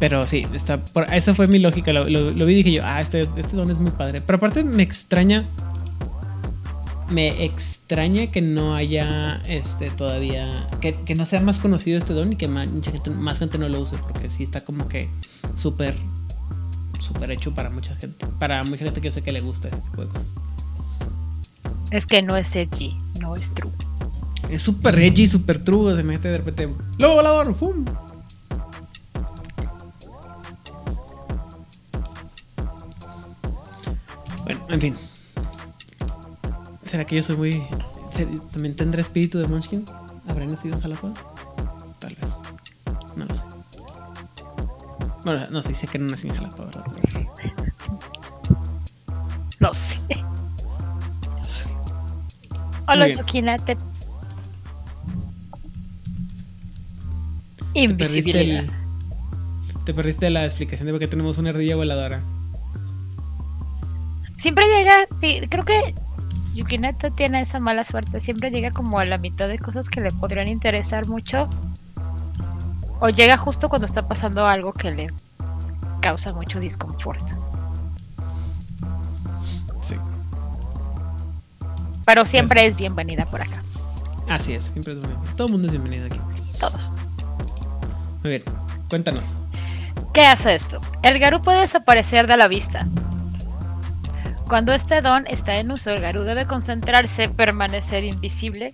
Pero sí, está esa fue mi lógica. Lo, vi y dije yo, ah, este, este don es muy padre. Pero aparte me extraña. Me extraña que no haya este todavía. Que, no sea más conocido este don y que más, más gente no lo use. Porque sí está como que súper. Súper hecho para mucha gente. Para mucha gente que yo sé que le gusta este tipo de cosas. Es que no es edgy, no es true. Es súper edgy, súper true. Se mete de repente. ¡Lobo volador! ¡Fum! En fin. ¿Será que yo soy muy. ¿También tendré espíritu de Munchkin? ¿Habrá nacido en Jalapa? Tal vez. No lo sé. Bueno, no sé, sé que no nací en Jalapa, ¿verdad? No sé. Hola, Yokinate. Invisibilidad. Te perdiste, la explicación de por qué tenemos una ardilla voladora. Siempre llega, creo que Yukinata tiene esa mala suerte. Siempre llega como a la mitad de cosas que le podrían interesar mucho. O llega justo cuando está pasando algo que le causa mucho disconfort. Pero siempre es bienvenida por acá. Así es, siempre es bienvenida. Todo el mundo es bienvenido aquí. todos. Muy bien, cuéntanos. ¿Qué hace esto? El Garú puede desaparecer de la vista. Cuando este don está en uso, el Garú debe concentrarse, permanecer invisible,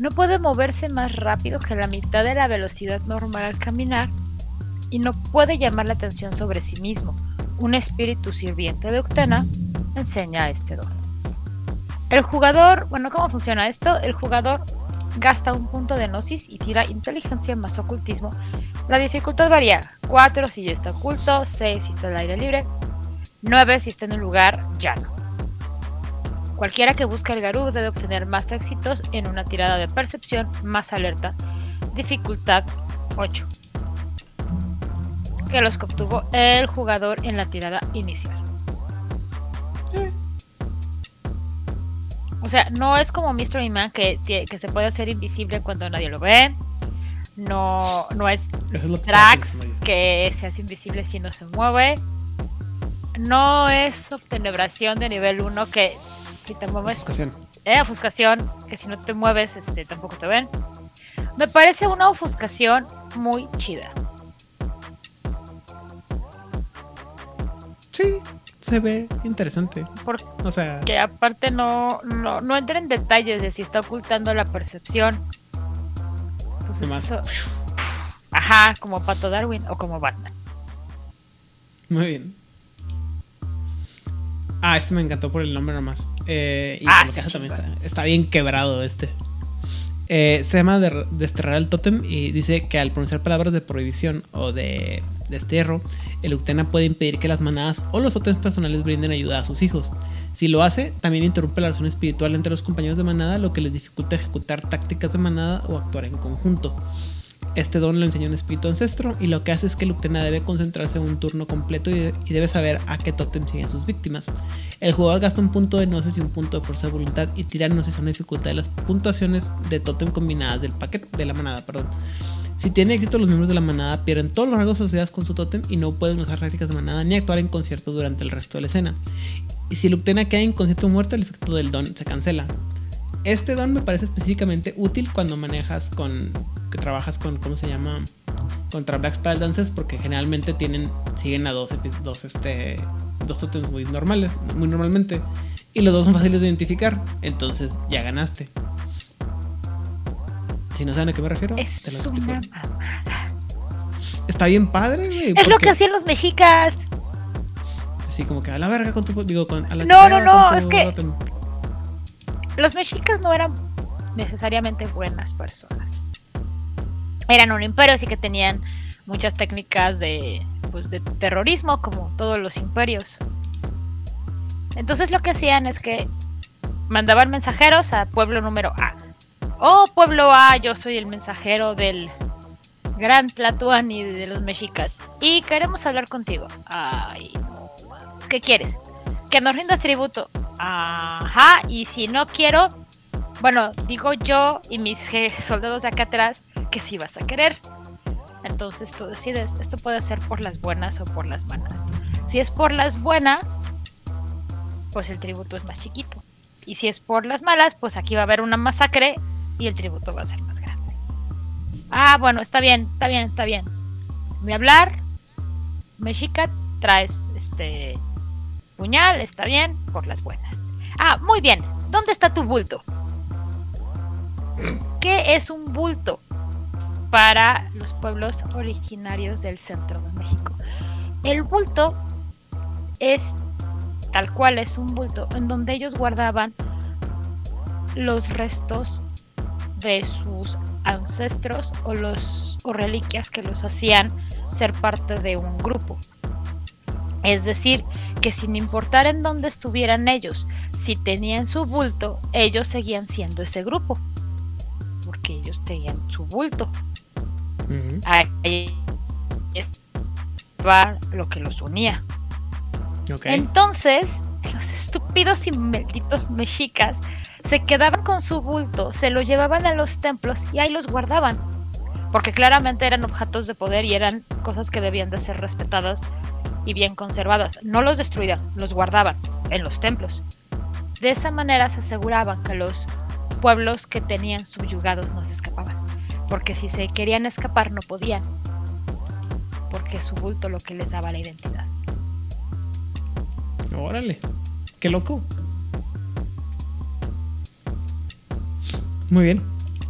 No puede moverse más rápido que la mitad de la velocidad normal al caminar y no puede llamar la atención sobre sí mismo. Un espíritu sirviente de Uctena enseña este don. El jugador, bueno, ¿cómo funciona esto? El jugador gasta un punto de gnosis y tira inteligencia más ocultismo. La dificultad varía. 4 si ya está oculto, 6 si está al aire libre, 9 si está en un lugar llano. Cualquiera que busque el Garú debe obtener más éxitos en una tirada de percepción más alerta. Dificultad 8. Que los que obtuvo el jugador en la tirada inicial. O sea, no es como Mystery Man que, que se puede hacer invisible cuando nadie lo ve. No, no es, Drax que se hace invisible si no se mueve. No es obtenebración de nivel 1 que si te mueves. Ofuscación. Eh, ofuscación, que si no te mueves, este, tampoco te ven. Me parece una ofuscación muy chida. Sí, se ve interesante. Porque o sea, que aparte no, no, no entra en detalles de si está ocultando la percepción. ajá, como Pato Darwin o como Batman. Muy bien. Ah, este me encantó por el nombre nomás. Eh, y ah, por también está, bien quebrado este. Eh, se llama de, desterrar el tótem y dice que al pronunciar palabras de prohibición o de destierro, el Uctena puede impedir que las manadas o los tótems personales brinden ayuda a sus hijos. Si lo hace, también interrumpe la relación espiritual entre los compañeros de manada, lo que les dificulta ejecutar tácticas de manada o actuar en conjunto. Este don lo enseñó un espíritu ancestro y lo que hace es que Luctena debe concentrarse en un turno completo y, debe saber a qué totem siguen sus víctimas. El jugador gasta un punto de gnosis y un punto de fuerza de voluntad y tira gnosis a una dificultad de las puntuaciones de totem combinadas del paquete de la manada, perdón. Si tiene éxito, los miembros de la manada pierden todos los rasgos asociados con su totem y no pueden usar tácticas de manada ni actuar en concierto durante el resto de la escena. Y si Luctena queda inconsciente o muerto, el efecto del don se cancela. Este don me parece específicamente útil cuando manejas con. que trabajas con. ¿Cómo se llama? Contra Black Spell Dances, porque generalmente tienen. siguen a dos, dos, este, dos totems muy normales, muy normalmente. Y los dos son fáciles de identificar. Entonces ya ganaste. Si no saben a qué me refiero, es te lo explico. Está bien padre, güey. Es lo que hacían los mexicas. Así como que a la verga con tu. Digo, con. A la no, no, no, es que los mexicas no eran necesariamente buenas personas. Eran un imperio, así que tenían muchas técnicas de, pues, de terrorismo, como todos los imperios. Entonces lo que hacían es que mandaban mensajeros a pueblo número A. Oh, pueblo A, yo soy el mensajero del gran Tlatuani de los mexicas. Y queremos hablar contigo. Ay, ¿Qué quieres? Que nos rindas tributo. Ajá, y si no quiero, bueno, digo yo y mis soldados de acá atrás que sí vas a querer. Entonces tú decides, esto puede ser por las buenas o por las malas. Si es por las buenas, pues el tributo es más chiquito. Y si es por las malas, pues aquí va a haber una masacre y el tributo va a ser más grande. Ah, bueno, está bien, está bien, está bien. A hablar. Mexica, traes este está bien, por las buenas. Ah, muy bien. ¿Dónde está tu bulto? ¿Qué es un bulto para los pueblos originarios del centro de México? El bulto es tal cual es un bulto en donde ellos guardaban los restos de sus ancestros o los o reliquias que los hacían ser parte de un grupo. Es decir, que sin importar en dónde estuvieran ellos, si tenían su bulto, ellos seguían siendo ese grupo. Porque ellos tenían su bulto. Ahí va lo que los unía. Entonces, los estúpidos y malditos mexicas se quedaban con su bulto, se lo llevaban a los templos y ahí los guardaban. Porque claramente eran objetos de poder y eran cosas que debían de ser respetadas y bien conservadas. No los destruían, los guardaban en los templos. De esa manera se aseguraban que los pueblos que tenían subyugados no se escapaban. Porque si se querían escapar no podían. Porque su bulto lo que les daba la identidad. Órale, qué loco. Muy bien.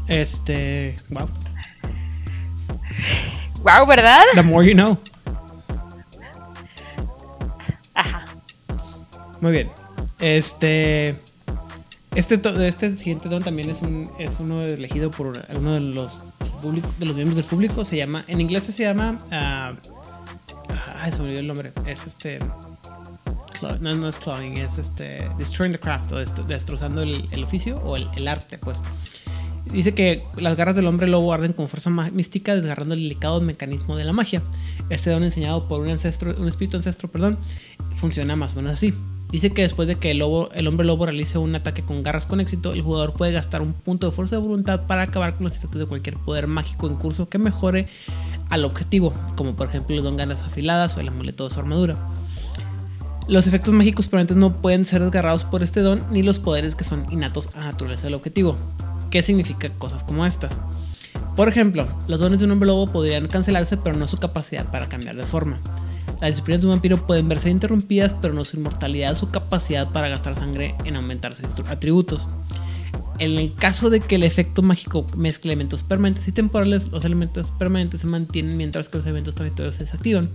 Este. Wow. Wow, ¿verdad? The more you know. Ajá. Muy bien. Este. Este, este siguiente don también es, un, es uno elegido por uno de los, de los miembros del público. Se llama. En inglés se llama. Ay, se me olvidó el nombre. Es este. No, no es cloning, es este. Destroying the craft o destrozando el, el oficio o el, el arte, pues. Dice que las garras del hombre lobo arden con fuerza mística, desgarrando el delicado mecanismo de la magia. Este don enseñado por un ancestro, un espíritu ancestro, perdón, funciona más o menos así. Dice que después de que el, lobo, el hombre lobo realice un ataque con garras con éxito, el jugador puede gastar un punto de fuerza de voluntad para acabar con los efectos de cualquier poder mágico en curso que mejore al objetivo, como por ejemplo el don ganas afiladas o el amuleto de su armadura. Los efectos mágicos permanentes no pueden ser desgarrados por este don, ni los poderes que son innatos a naturaleza del objetivo. ¿Qué significa cosas como estas? Por ejemplo, los dones de un hombre lobo podrían cancelarse, pero no su capacidad para cambiar de forma. Las disciplinas de un vampiro pueden verse interrumpidas, pero no su inmortalidad o su capacidad para gastar sangre en aumentar sus atributos. En el caso de que el efecto mágico mezcle elementos permanentes y temporales, los elementos permanentes se mantienen mientras que los eventos transitorios se desactivan.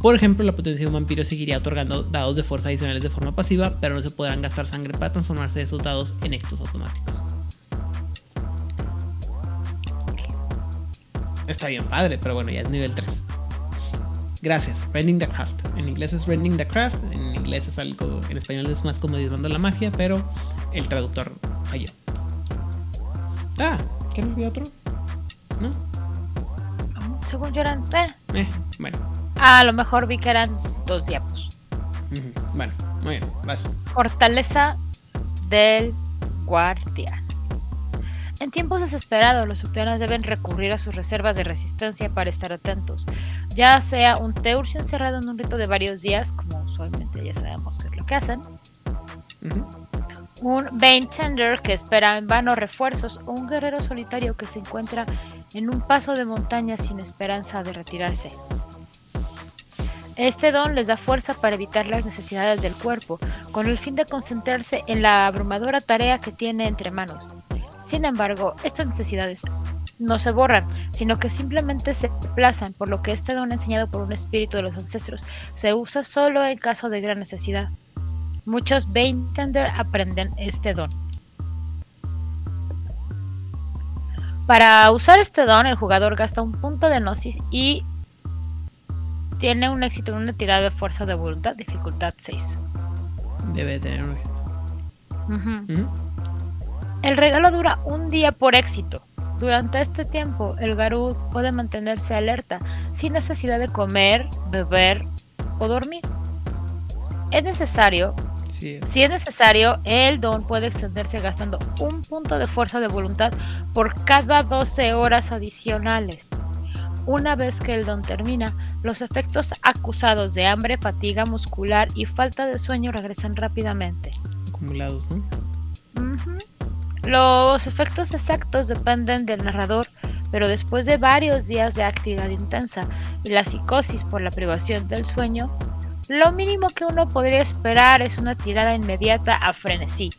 Por ejemplo, la potencia de un vampiro seguiría otorgando dados de fuerza adicionales de forma pasiva, pero no se podrán gastar sangre para transformarse esos dados en éxitos automáticos. Está bien padre, pero bueno, ya es nivel 3. Gracias, Rending the Craft. En inglés es Rending the Craft, en inglés es algo, en español es más como disbando la magia, pero el traductor falló. Ah, ¿qué no había otro? ¿No? Según yo eran. Eh. eh bueno. A lo mejor vi que eran dos diapos. Bueno, muy bien, vas. Fortaleza del guardián. En tiempos desesperados, los subterráneos deben recurrir a sus reservas de resistencia para estar atentos, ya sea un Teurcio encerrado en un rito de varios días, como usualmente ya sabemos que es lo que hacen, un Bane Tender que espera en vano refuerzos, o un guerrero solitario que se encuentra en un paso de montaña sin esperanza de retirarse. Este don les da fuerza para evitar las necesidades del cuerpo, con el fin de concentrarse en la abrumadora tarea que tiene entre manos. Sin embargo, estas necesidades no se borran, sino que simplemente se desplazan, por lo que este don enseñado por un espíritu de los ancestros se usa solo en caso de gran necesidad. Muchos Tender aprenden este don. Para usar este don, el jugador gasta un punto de gnosis y tiene un éxito en una tirada de fuerza de voluntad, dificultad 6. Debe tener un éxito. El regalo dura un día por éxito. Durante este tiempo, el Garud puede mantenerse alerta sin necesidad de comer, beber o dormir. Es necesario, si es necesario, el don puede extenderse gastando un punto de fuerza de voluntad por cada 12 horas adicionales. Una vez que el don termina, los efectos acusados de hambre, fatiga muscular y falta de sueño regresan rápidamente. Acumulados, ¿no? Los efectos exactos dependen del narrador, pero después de varios días de actividad intensa y la psicosis por la privación del sueño, lo mínimo que uno podría esperar es una tirada inmediata a frenesí,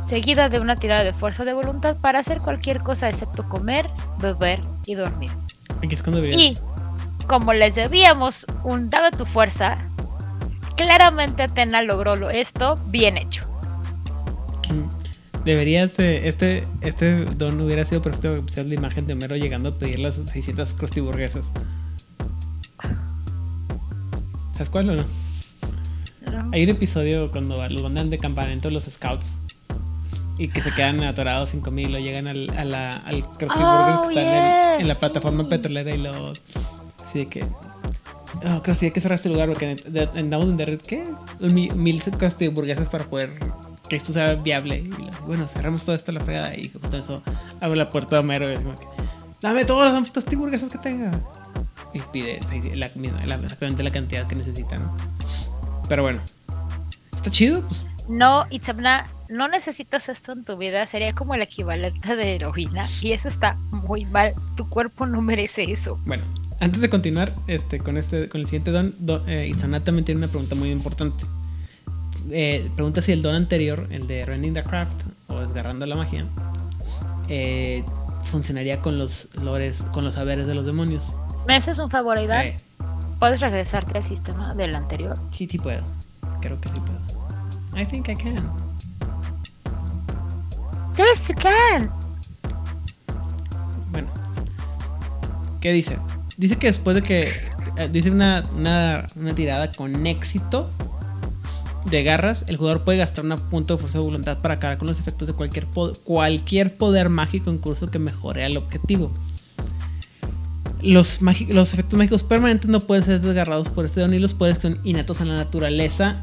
seguida de una tirada de fuerza de voluntad para hacer cualquier cosa excepto comer, beber y dormir. y como les debíamos un dado tu fuerza, claramente Atena logró esto bien hecho. Deberías, este, este don hubiera sido perfecto para pusieras la imagen de Homero llegando a pedir las 600 crostiburguesas. ¿Sabes cuál o no? Hay un episodio cuando los mandan de campamento los scouts y que se quedan atorados 5000 o llegan al, a la, al oh, que está en, la plataforma petrolera y lo. Así que. Oh, creo que hay que cerrar este lugar porque andamos en red ¿qué? Mil crostiburguesas para poder que esto sea viable. Y bueno, cerramos todo esto a la fregada y justo eso abro la puerta de Homero y que, dame todas las hamburguesas que tenga. Y pide la, la, exactamente la cantidad que necesita, ¿no? Pero bueno, está chido, pues. No, Itzamna, no necesitas esto en tu vida. Sería como el equivalente de heroína. Y eso está muy mal. Tu cuerpo no merece eso. Bueno, antes de continuar este, con, este, con el siguiente don, don eh, también tiene una pregunta muy importante. Eh, pregunta si el don anterior, el de Rending the Craft o Desgarrando la Magia, eh, funcionaría con los lores, con los saberes de los demonios. ¿Me haces un favor, Aidan? Eh. ¿Puedes regresarte al sistema del anterior? Sí, sí puedo. Creo que sí puedo. I think I can. Yes, you can. Bueno. ¿Qué dice? Dice que después de que. Eh, dice una, una, una tirada con éxito de garras, el jugador puede gastar un punto de fuerza de voluntad para acabar con los efectos de cualquier, cualquier poder mágico en curso que mejore al objetivo. Los, los, efectos mágicos permanentes no pueden ser desgarrados por este don y los poderes son innatos a la naturaleza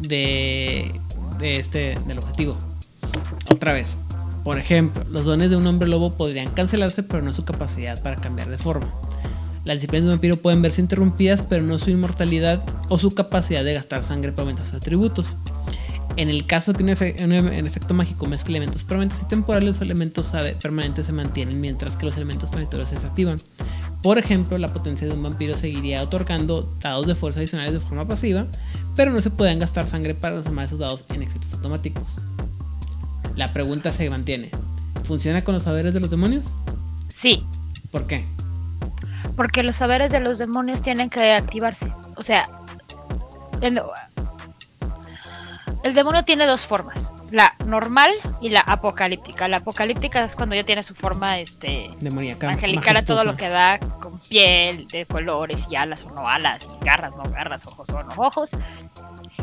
de, de este, del objetivo. Otra vez, por ejemplo, los dones de un hombre lobo podrían cancelarse, pero no su capacidad para cambiar de forma. Las disciplinas de un vampiro pueden verse interrumpidas, pero no su inmortalidad o su capacidad de gastar sangre para aumentar sus atributos. En el caso que un, efecto mágico mezcle elementos permanentes y temporales, los elementos permanentes se mantienen mientras que los elementos transitorios se desactivan. Por ejemplo, la potencia de un vampiro seguiría otorgando dados de fuerza adicionales de forma pasiva, pero no se pueden gastar sangre para transformar esos dados en éxitos automáticos. La pregunta se mantiene. ¿Funciona con los saberes de los demonios? Sí. ¿Por qué? Porque los saberes de los demonios tienen que activarse. O sea, el, demonio tiene dos formas, la normal y la apocalíptica. La apocalíptica es cuando ya tiene su forma este demoníaca, angelical a todo lo que da con piel de colores y alas o no alas y garras no garras, ojos o no ojos.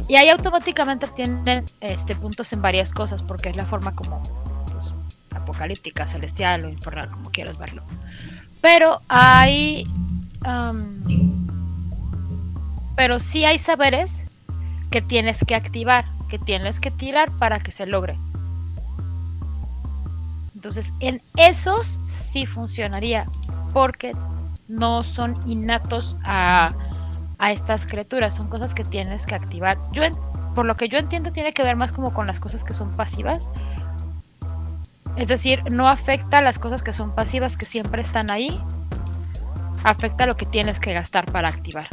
Y ahí automáticamente tienen este puntos en varias cosas porque es la forma como apocalíptica, celestial o infernal, como quieras verlo. Pero hay. pero sí hay saberes que tienes que activar, que tienes que tirar para que se logre. Entonces, en esos sí funcionaría, porque no son innatos a, a estas criaturas, son cosas que tienes que activar. Yo, por lo que yo entiendo, tiene que ver más como con las cosas que son pasivas, es decir, no afecta a las cosas que son pasivas, que siempre están ahí. Afecta lo que tienes que gastar para activar.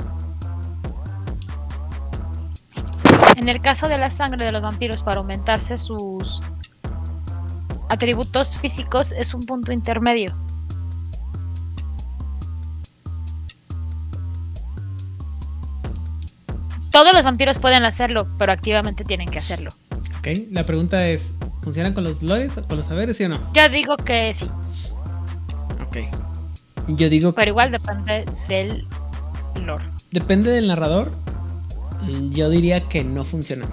En el caso de la sangre de los vampiros, para aumentarse sus atributos físicos, es un punto intermedio. Todos los vampiros pueden hacerlo, pero activamente tienen que hacerlo. Ok, la pregunta es, ¿Funcionan con los lores, con los saberes, sí o no? Yo digo que sí. Ok. Yo digo Pero igual depende del lore. Depende del narrador. Yo diría que no funciona.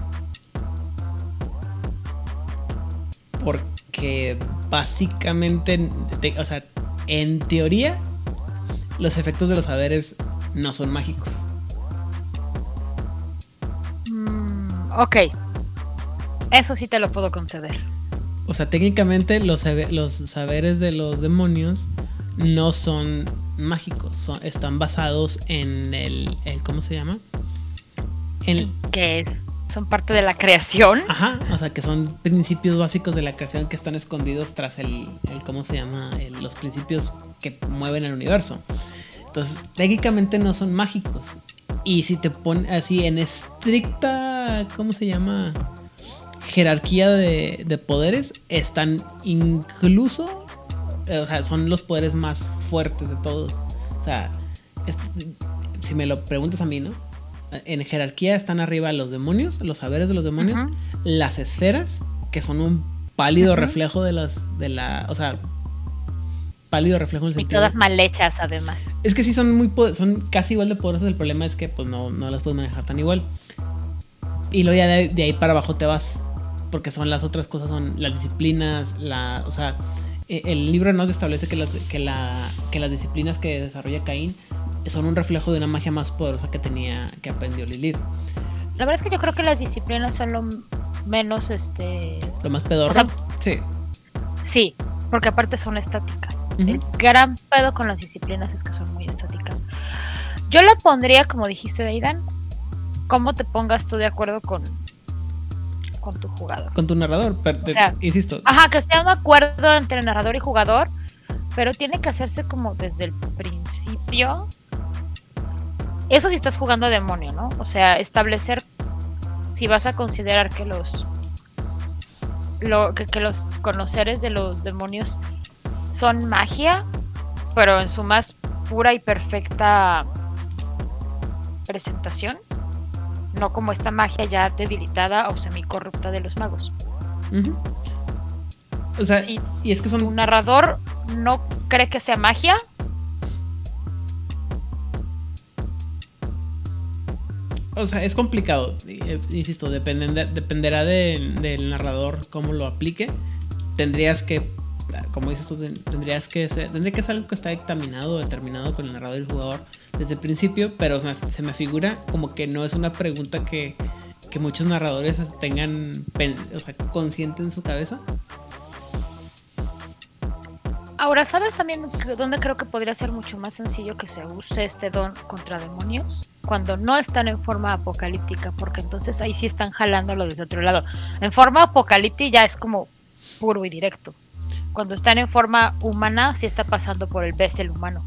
Porque básicamente, o sea, en teoría, los efectos de los saberes no son mágicos. Mm, ok. Eso sí te lo puedo conceder. O sea, técnicamente los, los saberes de los demonios no son mágicos, están basados en el, ¿Cómo se llama? En, que es son parte de la creación. Ajá, o sea que son principios básicos de la creación que están escondidos tras el, ¿cómo se llama? los principios que mueven el universo. Entonces, técnicamente no son mágicos. Y si te pones así en estricta, ¿cómo se llama? Jerarquía de, poderes están incluso, eh, o sea, son los poderes más fuertes de todos. O sea, si me lo preguntas a mí, ¿no? En jerarquía están arriba los demonios, los saberes de los demonios, las esferas, que son un pálido reflejo de las, de la, o sea, pálido reflejo en Y todas mal hechas, además. Es que sí son muy, son casi igual de poderosas, el problema es que pues no, no las puedes manejar tan igual. Y luego ya de ahí para abajo te vas porque son las otras cosas, son las disciplinas, la, o sea, e, el libro no establece que las, que, la, que las disciplinas que desarrolla Caín son un reflejo de una magia más poderosa que tenía, que aprendió Lilith. La verdad es que yo creo que las disciplinas son lo menos, este... Lo más peor. sí. Sí, porque aparte son estáticas. El gran pedo con las disciplinas es que son muy estáticas. Yo lo pondría, como dijiste, Deidan, cómo te pongas tú de acuerdo con, con tu jugador. Con tu narrador, pero, insisto. Ajá, que sea un acuerdo entre narrador y jugador, pero tiene que hacerse como desde el principio. Eso si estás jugando a demonio, ¿no? O sea, establecer si vas a considerar que los lo, que, que los conoceres de los demonios son magia, pero en su más pura y perfecta presentación, no como esta magia ya debilitada o semicorrupta de los magos. O sea, y es que son... Un narrador no cree que sea magia. O sea, es complicado. Eh, insisto, dependerá del narrador cómo lo aplique. Tendrías que como dices tú, tendrías que ser, tendría que ser algo que está dictaminado, determinado con el narrador y el jugador desde el principio, pero se me, figura como que no es una pregunta que, que muchos narradores tengan o consciente en su cabeza. Ahora, ¿sabes también dónde creo que podría ser mucho más sencillo que se use este don contra demonios? Cuando no están en forma apocalíptica, porque entonces ahí sí están jalándolo desde otro lado. En forma apocalíptica ya es como puro y directo cuando están en forma humana, sí está pasando por el Bessel humano.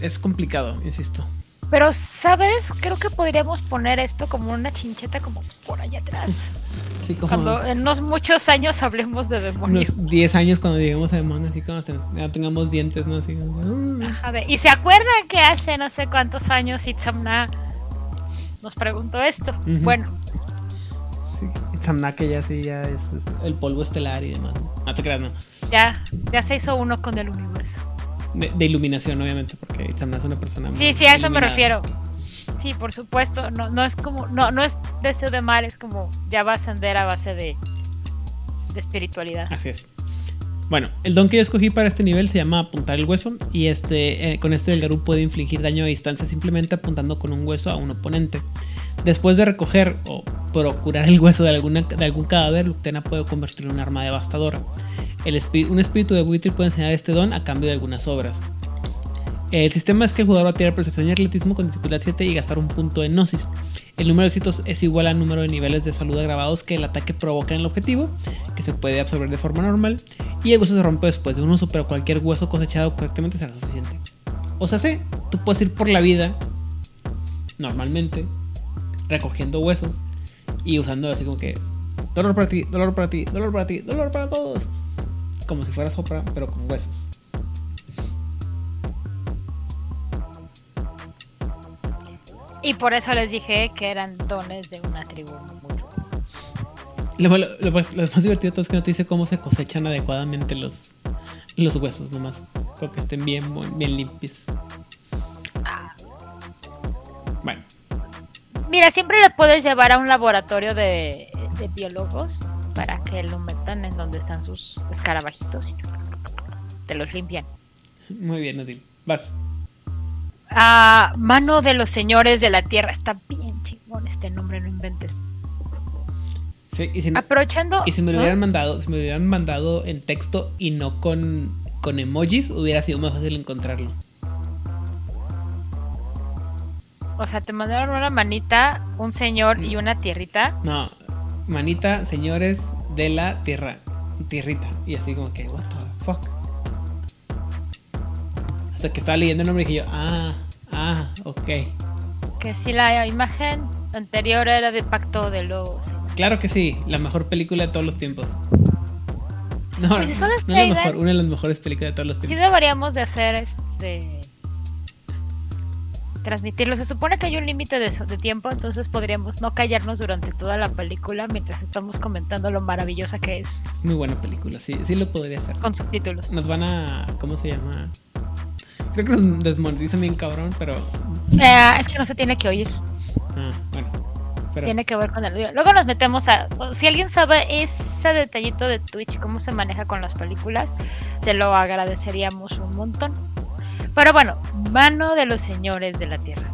Es complicado, insisto. Pero, ¿sabes? Creo que podríamos poner esto como una chincheta como por allá atrás. *laughs* Sí, como... Cuando en unos muchos años hablemos de demonios. Unos 10 años cuando lleguemos a demonios, así cuando ya tengamos dientes, ¿no? Así, uh". y se acuerdan que hace no sé cuántos años Itzamna nos preguntó esto. Bueno, Sí, ya sí, ya es, el polvo estelar y demás. No te creas, no. Ya, ya se hizo uno con el universo. De, iluminación, obviamente, porque Itzamna es una persona Sí, sí, a eso me refiero. Sí, por supuesto. No, no es como, no, no es deseo de mar, es como ya va a ascender a base de, de espiritualidad. Así es. Bueno, el don que yo escogí para este nivel se llama apuntar el hueso y este, eh, con este el Garú puede infligir daño a distancia simplemente apuntando con un hueso a un oponente. Después de recoger o procurar el hueso de, de algún cadáver, Luctena puede convertirlo en un arma devastadora. Un espíritu de buitre puede enseñar este don a cambio de algunas obras. El sistema es que el jugador va a tirar percepción y atletismo con dificultad 7 y gastar un punto en Gnosis. El número de éxitos es igual al número de niveles de salud agravados que el ataque provoca en el objetivo, que se puede absorber de forma normal, y el hueso se rompe después de un uso, pero cualquier hueso cosechado correctamente será suficiente. O sea, sí, tú puedes ir por la vida, normalmente, recogiendo huesos y usando así como que dolor para ti, dolor para ti, dolor para ti, dolor para todos. Como si fuera sopra, pero con huesos. Y por eso les dije que eran dones de una tribu muy lo, lo, más, divertido todo es que no te dice cómo se cosechan adecuadamente los, los huesos, nomás. Con que estén bien, bien limpios. Mira, siempre le puedes llevar a un laboratorio de, biólogos para que lo metan en donde están sus escarabajitos y te los limpian. Muy bien, Odil. Vas. A mano de los señores de la tierra. Está bien chingón este nombre, no inventes. Sí, y si Aprovechando. Y si me lo hubieran mandado, si me lo hubieran mandado en texto y no con, con emojis, hubiera sido más fácil encontrarlo. O sea, te mandaron una manita, un señor y una tierrita. No, manita, señores de la tierra. Tierrita. Y así como que, what the fuck. Hasta que estaba leyendo el nombre y dije yo, ah, ah, ok. Que si la imagen anterior era de Pacto de Lobos. Claro que sí, la mejor película de todos los tiempos. No, pues no, es la mejor, una de las mejores películas de todos los tiempos. Sí deberíamos de hacer este transmitirlo. Se supone que hay un límite de, de, tiempo, entonces podríamos no callarnos durante toda la película mientras estamos comentando lo maravillosa que es. Muy buena película, sí, sí lo podría hacer. Con subtítulos. Nos van a, ¿cómo se llama? Creo que nos desmonetizan bien cabrón, pero... Eh, es que no se tiene que oír. Ah, bueno. Tiene que ver con el video. Luego nos metemos a. Si alguien sabe ese detallito de Twitch, cómo se maneja con las películas, se lo agradeceríamos un montón. Pero bueno, mano de los señores de la Tierra.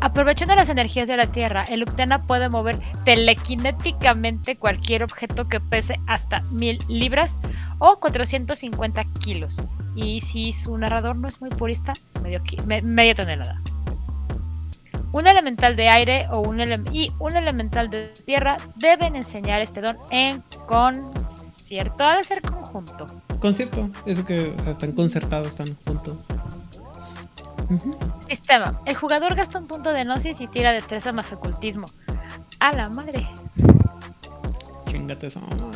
Aprovechando las energías de la Tierra, el Uctena puede mover telequinéticamente cualquier objeto que pese hasta 1000 libras o 450 kilos. Y si su narrador no es muy purista, medio, media tonelada. Un elemental de aire o un y un elemental de tierra deben enseñar este don en concierto. Ha de ser conjunto. Concierto, eso que están concertados, están juntos. Sistema. El jugador gasta un punto de gnosis y tira destreza más ocultismo. A la madre. Chingate esa mamada.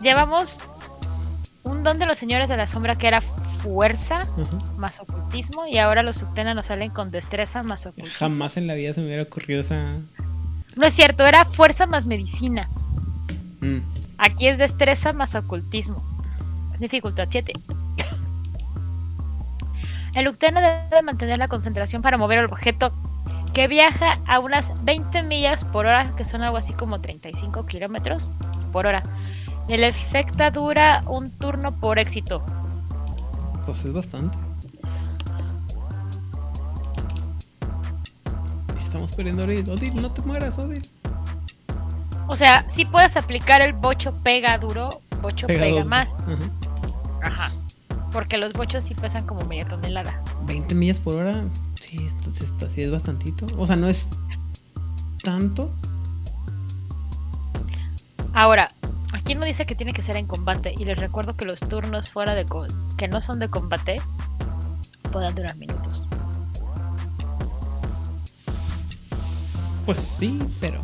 Llevamos un don de los señores de la sombra que era fuerza más ocultismo y ahora los subtena nos salen con destreza más ocultismo. Jamás en la vida se me hubiera ocurrido esa. No es cierto, era fuerza más medicina. Mm. Aquí es destreza más ocultismo. Dificultad 7. El Uctena debe mantener la concentración para mover el objeto que viaja a unas 20 millas por hora, que son algo así como 35 kilómetros por hora. El efecto dura un turno por éxito. Pues es bastante. Estamos perdiendo Odil. Odil, no te mueras, Odil. O sea, si puedes aplicar el bocho pega duro, bocho Pega más. Ajá. Ajá. Porque los bochos sí pesan como media tonelada. 20 millas por hora. Sí, esto, sí está- sí es bastantito. O sea, no es tanto. Ahora, aquí no dice que tiene que ser en combate y les recuerdo que los turnos fuera de co- que no son de combate pueden durar minutos. Pues sí, pero.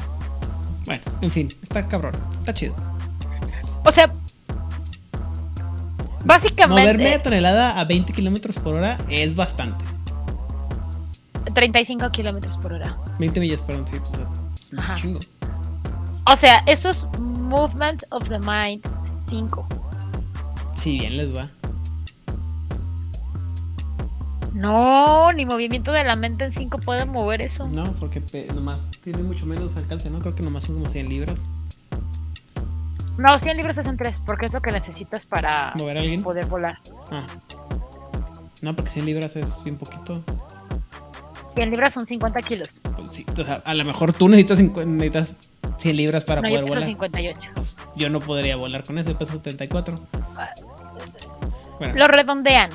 Bueno, en fin, está cabrón. Está chido. O sea, Mover básicamente media tonelada a 20 kilómetros por hora es bastante. 35 kilómetros por hora. 20 millas, perdón, sí, pues es un Ajá. chingo. O sea, eso es Movement of the Mind 5. Si bien les va. No, ni movimiento de la mente en 5 puede mover eso. No, porque nomás tiene mucho menos alcance, ¿no? Creo que nomás son como 100 libras. No, 100 libras hacen 3, porque es lo que necesitas para ¿Mover a alguien? poder volar. Ah. No, porque 100 libras es bien poquito. 100 libras son 50 kilos. Pues sí, o sea, a lo mejor tú necesitas, necesitas 100 libras para no, yo poder peso volar. 58. Pues, yo no podría volar con eso, yo peso 74. Bueno, Lo redondean.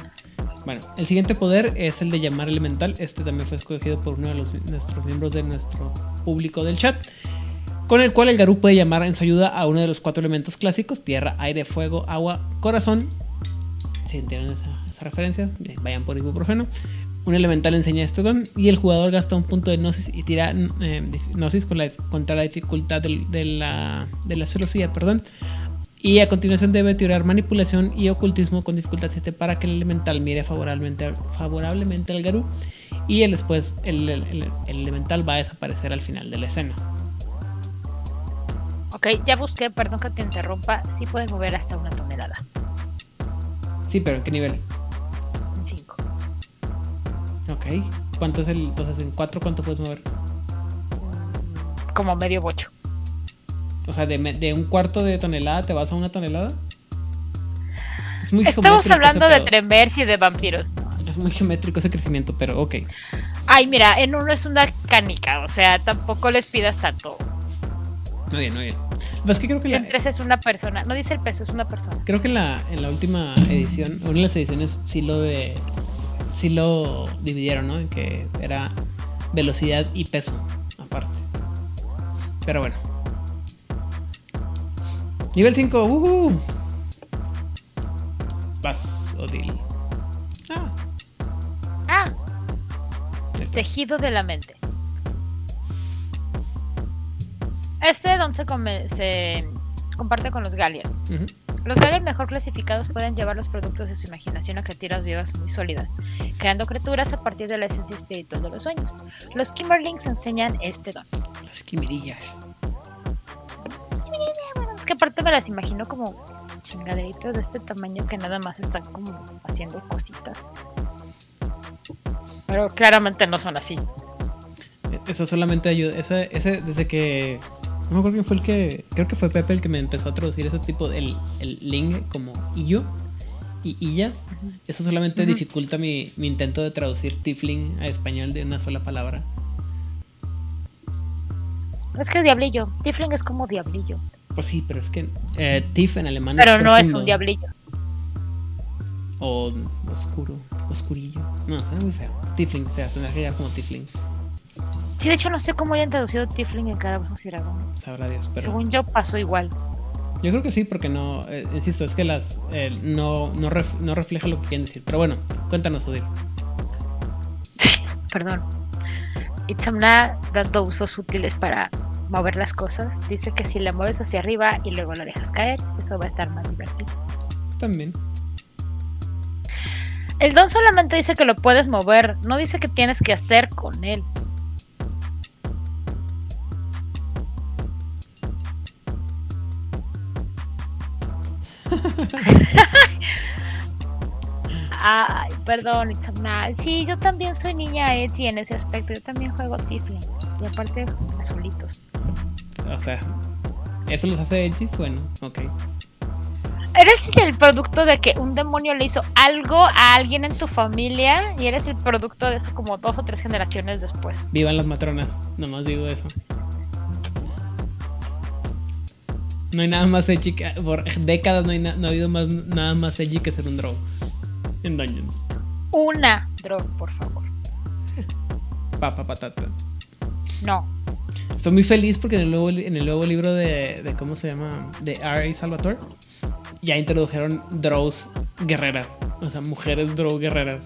Bueno, el siguiente poder es el de llamar elemental. Este también fue escogido por uno de los, nuestros miembros de nuestro público del chat. Con el cual el Garú puede llamar en su ayuda a uno de los cuatro elementos clásicos: tierra, aire, fuego, agua, corazón. Si entienden esa, referencia, eh, vayan por ibuprofeno. Un elemental enseña este don y el jugador gasta un punto de gnosis y tira eh, gnosis contra la dificultad de, la, de la celosía, perdón. Y a continuación debe tirar manipulación y ocultismo con dificultad 7 para que el elemental mire favorablemente, favorablemente al Garú. Y el, después el, el- el- el elemental va a desaparecer al final de la escena. Ok, ya busqué, perdón que te interrumpa. Sí pueden mover hasta una tonelada. Sí, pero ¿en qué nivel? En 5. Ok. ¿Cuánto es el? Entonces en 4 ¿cuánto puedes mover? Como medio bocho. O sea, de, de un cuarto de tonelada te vas a una tonelada. Es muy Estamos hablando de. Tremers y de vampiros. Es muy geométrico ese crecimiento, pero ok. Ay, mira, en uno es una canica, o sea, tampoco les pidas tanto. Muy bien, muy bien. Lo es que creo que la, En tres es una persona. No dice el peso, es una persona. creo que en la, en la última edición, una de las ediciones sí lo de sí lo dividieron, ¿no? En que era velocidad y peso aparte. Pero bueno. Nivel 5, ¡uhú! Vas, Odil. Ah, Ah, tejido de la mente. Este don se, come- se comparte con los Galliards. Los Galliards mejor clasificados pueden llevar los productos de su imaginación a criaturas vivas muy sólidas, creando criaturas a partir de la esencia espiritual de los sueños. Los Kimberlings enseñan este don. Las quimerillas. Aparte me las imagino como chingaderitas de este tamaño que nada más están como haciendo cositas. Pero claramente no son así. Eso solamente ayuda. Ese, ese, desde que. No me acuerdo quién fue el que. Creo que fue Pepe el que me empezó a traducir ese tipo. El, el ling como illo y illas. Eso solamente Ujú. dificulta mi, mi intento de traducir tifling a español de una sola palabra. Es que diablillo. Tifling es como diablillo. Pues sí, pero es que eh, tif en alemán Pero no es un diablillo. O oscuro, oscurillo. No, suena muy feo. Tifling, o sea, tendrá que como tifling. Sí, de hecho no sé cómo hayan traducido Tifling en cada uno y dragones. Sabrá Dios, pero. Según yo pasó igual. Yo creo que sí, porque no, eh, insisto, es que las eh, no, no, ref- no refleja lo que quieren decir. Pero bueno, cuéntanos, Odil. *laughs* Perdón. Itzamna dando usos útiles para mover las cosas. Dice que si la mueves hacia arriba y luego la dejas caer, eso va a estar más divertido. También. El don solamente dice que lo puedes mover, no dice que tienes que hacer con él. *laughs* Ay, perdón, Itzamna. Sí, yo también soy niña edgy en ese aspecto. Yo también juego Tiflin. Y aparte, azulitos. O sea, ¿eso los hace edgy? Bueno, ok. Eres el producto de que un demonio le hizo algo a alguien en tu familia y eres el producto de eso como dos o tres generaciones después. Vivan las matronas, nomás digo eso. No hay nada más edgy que. Por décadas no, hay no ha habido más, nada más edgy que ser un draw en Dungeons. Una drog, por favor. Papa patata. No. Estoy muy feliz porque en el nuevo, en el nuevo libro de, de ¿Cómo se llama? De R.A. Salvatore. Ya introdujeron draws guerreras. O sea, mujeres draw guerreras.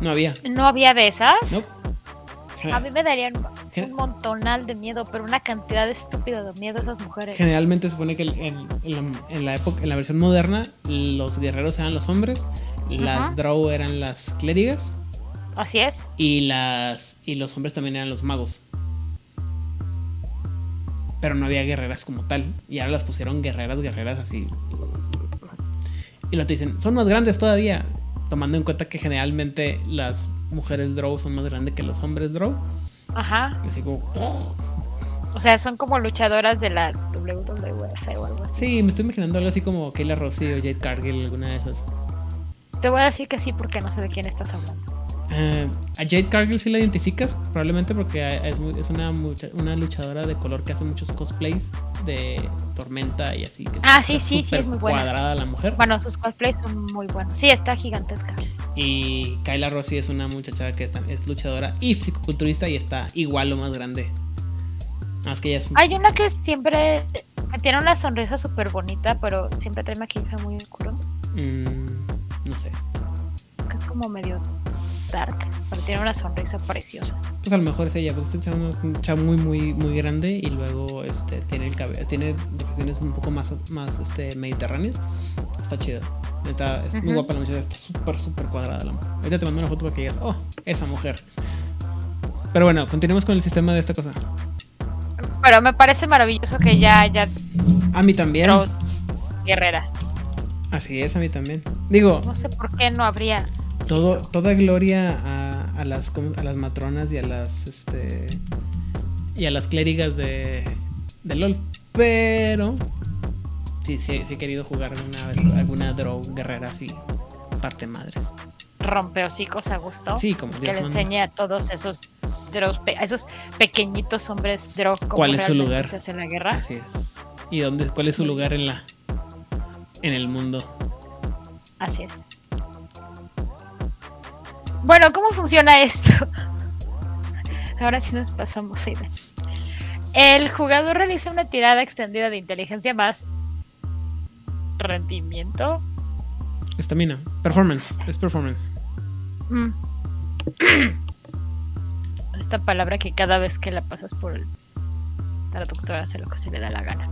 No había. ¿No había de esas? No. A mí me darían un montonal de miedo, pero una cantidad estúpida de miedo esas mujeres. Generalmente se supone que en, en, la, en, la, época, en la versión moderna, los guerreros eran los hombres, las drow eran las clérigas. Así es. Y las y los hombres también eran los magos. Pero no había guerreras como tal. Y ahora las pusieron guerreras, guerreras así. Y lo te dicen, son más grandes todavía. Tomando en cuenta que generalmente las mujeres drow son más grandes que los hombres drow. Ajá. Así como. O sea, son como luchadoras de la WWF o algo así. Sí, me estoy imaginando algo así como Kayla Rossi o Jade Cargill, alguna de esas. Te voy a decir que sí porque no sé de quién estás hablando. Uh, a Jade Cargill sí la identificas, probablemente porque es, muy, es una, una, luchadora de color que hace muchos cosplays de Tormenta y así. Que ah, sí, sí, sí, es muy buena. cuadrada la mujer. Bueno, sus cosplays son muy buenos. Sí, está gigantesca. Y Kyla Rossi es una muchacha que es luchadora y fisicoculturista y está igual o más grande. Más que ella es un... Hay una que siempre tiene una sonrisa súper bonita, pero siempre trae maquillaje muy oscuro. Mm, no sé. Que es como medio dark, pero tiene una sonrisa preciosa. Pues a lo mejor es ella, porque este chavo es un chavo muy, muy, muy grande y luego este, tiene el cabello, tiene reflexiones un poco más, más este, mediterráneas. Está chido. Está, es uh -huh. muy guapa la muchacha, está súper, súper cuadrada la mujer. Ahorita te mando una foto para que digas, oh, esa mujer. Pero bueno, continuemos con el sistema de esta cosa. Pero me parece maravilloso que ya, ya. A mí también. Los guerreras. Así es, a mí también. Digo. No sé por qué no habría. Todo, toda gloria a, a, las, a las matronas y a las este y a las clérigas de, de LOL. Pero sí, sí, sí he querido jugar alguna, alguna draw guerrera así, parte madres. Rompe hocicos a gusto. Sí, como Que le enseñe a todos esos a esos pequeñitos hombres cómo ¿Cuál es su lugar? se hace la guerra. Así es. ¿Y dónde, cuál es su lugar en la en el mundo? Así es. Bueno, ¿cómo funciona esto? *laughs* Ahora sí nos pasamos ahí. El jugador realiza una tirada extendida de inteligencia más rendimiento. Estamina. Performance. Es performance. Mm. *clears throat* Esta palabra que cada vez que la pasas por el traductor hace lo que se le da la gana.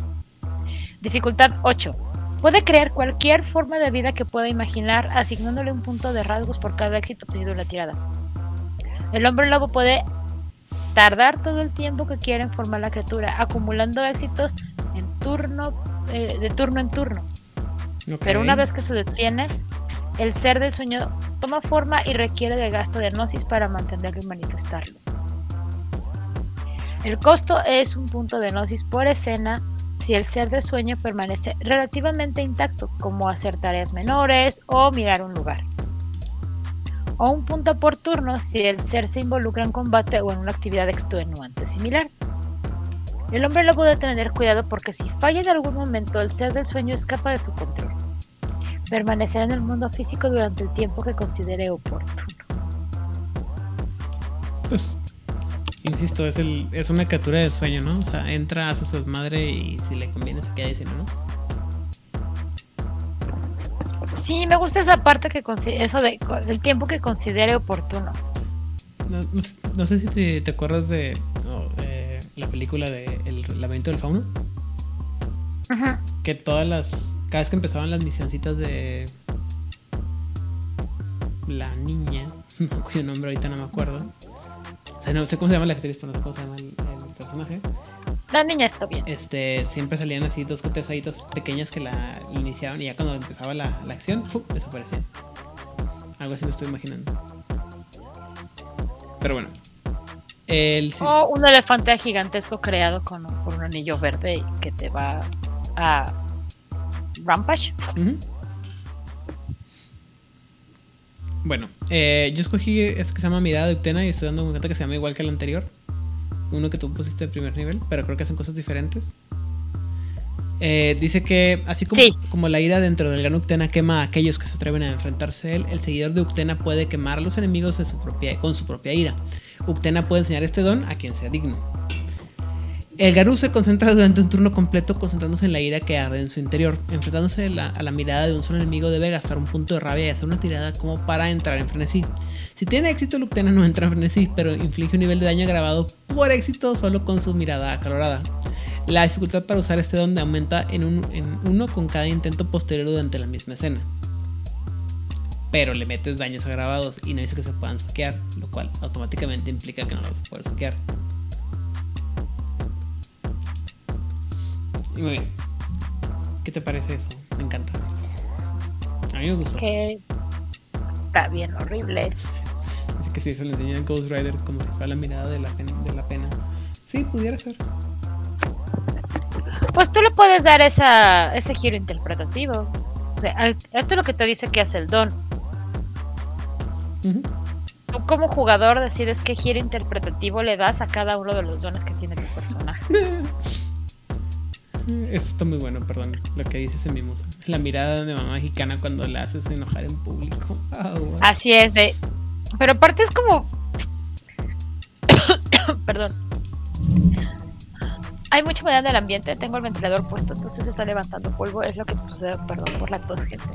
Dificultad 8. Puede crear cualquier forma de vida que pueda imaginar, asignándole un punto de rasgos por cada éxito obtenido en la tirada. El hombre lobo puede tardar todo el tiempo que quiera en formar la criatura, acumulando éxitos en turno, eh, de turno en turno. Okay. Pero una vez que se detiene, el ser del sueño toma forma y requiere de gasto de gnosis para mantenerlo y manifestarlo. El costo es un punto de gnosis por escena si el ser de sueño permanece relativamente intacto, como hacer tareas menores o mirar un lugar. O un punto por turno si el ser se involucra en combate o en una actividad extenuante similar. El hombre lobo debe tener cuidado porque si falla en algún momento el ser del sueño escapa de su control. Permanecerá en el mundo físico durante el tiempo que considere oportuno. Pues Insisto, es, el, es una captura de sueño, ¿no? O sea, entra, hace su desmadre y si le conviene se queda diciendo, ¿no? Sí, me gusta esa parte que eso de el tiempo que considere oportuno. No, no, no sé si te, te acuerdas de eh, la película de El laberinto del fauno. Ajá. Que todas las. Cada vez que empezaban las misioncitas de. La niña, *laughs* cuyo nombre ahorita no me acuerdo. O sea, no sé cómo se llama la actriz, pero no sé cómo se llama el, personaje. La niña está bien. Este, siempre salían así dos tres pequeñas que la iniciaban y ya cuando empezaba la, la acción, ¡pum! desaparecían. Algo así me estoy imaginando. Pero bueno. El... O un elefante gigantesco creado con, por un anillo verde que te va a Rampage. Bueno, eh, yo escogí este que se llama Mirada de Utena y estoy dando cuenta que se llama igual que el anterior. Uno que tú pusiste de primer nivel, pero creo que hacen cosas diferentes. Eh, dice que, así como, como, la ira dentro del gran Uctena quema a aquellos que se atreven a enfrentarse a él, el seguidor de Uctena puede quemar a los enemigos de su propia, con su propia ira. Uctena puede enseñar este don a quien sea digno. El Garú se concentra durante un turno completo concentrándose en la ira que arde en su interior. Enfrentándose a la mirada de un solo enemigo debe gastar un punto de rabia y hacer una tirada como para entrar en frenesí. Si tiene éxito, Luctena no entra en frenesí, pero inflige un nivel de daño agravado por éxito solo con su mirada acalorada. La dificultad para usar este don aumenta en, uno con cada intento posterior durante la misma escena. Pero le metes daños agravados y no dice que se puedan saquear, lo cual automáticamente implica que no los vas a saquear. Muy bien. ¿Qué te parece eso? Me encanta. A mí me gustó. Que está bien horrible. Es que si se le enseña en Ghost Rider como si fuera la mirada de la, de la pena. Sí, pudiera ser. Pues tú le puedes dar esa, ese giro interpretativo. O sea, esto es lo que te dice que hace el don. Tú como jugador decides qué giro interpretativo le das a cada uno de los dones que tiene tu personaje. *laughs* Esto está muy bueno, perdón, lo que dices en mi musa. La mirada de mamá mexicana cuando la haces enojar en público. Ah, Así es, de... Pero aparte es como... *coughs* perdón. Hay mucha humedad en el ambiente, tengo el ventilador puesto, entonces está levantando polvo. Es lo que sucede, perdón por la tos, gente. *coughs*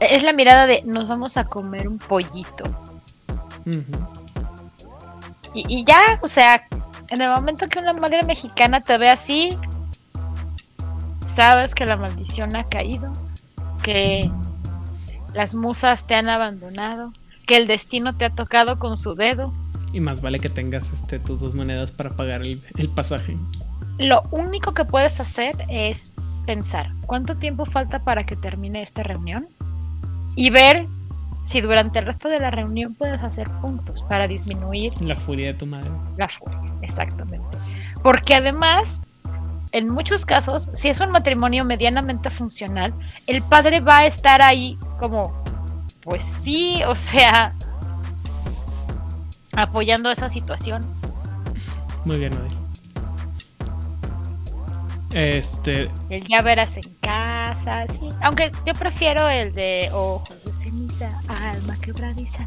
es la mirada de nos vamos a comer un pollito. Y, ya, o sea, en el momento que una madre mexicana te ve así, sabes que la maldición ha caído, que las musas te han abandonado, que el destino te ha tocado con su dedo. Y más vale que tengas este, tus dos monedas para pagar el, el pasaje. Lo único que puedes hacer es pensar, ¿cuánto tiempo falta para que termine esta reunión? Y ver si durante el resto de la reunión puedes hacer puntos para disminuir la furia de tu madre. La furia, exactamente. Porque además, en muchos casos, si es un matrimonio medianamente funcional, el padre va a estar ahí como, pues sí, o sea, apoyando esa situación. Muy bien, Odil. Este. El ya verás en casa, sí. Aunque yo prefiero el de ojos de ceniza, alma quebradiza.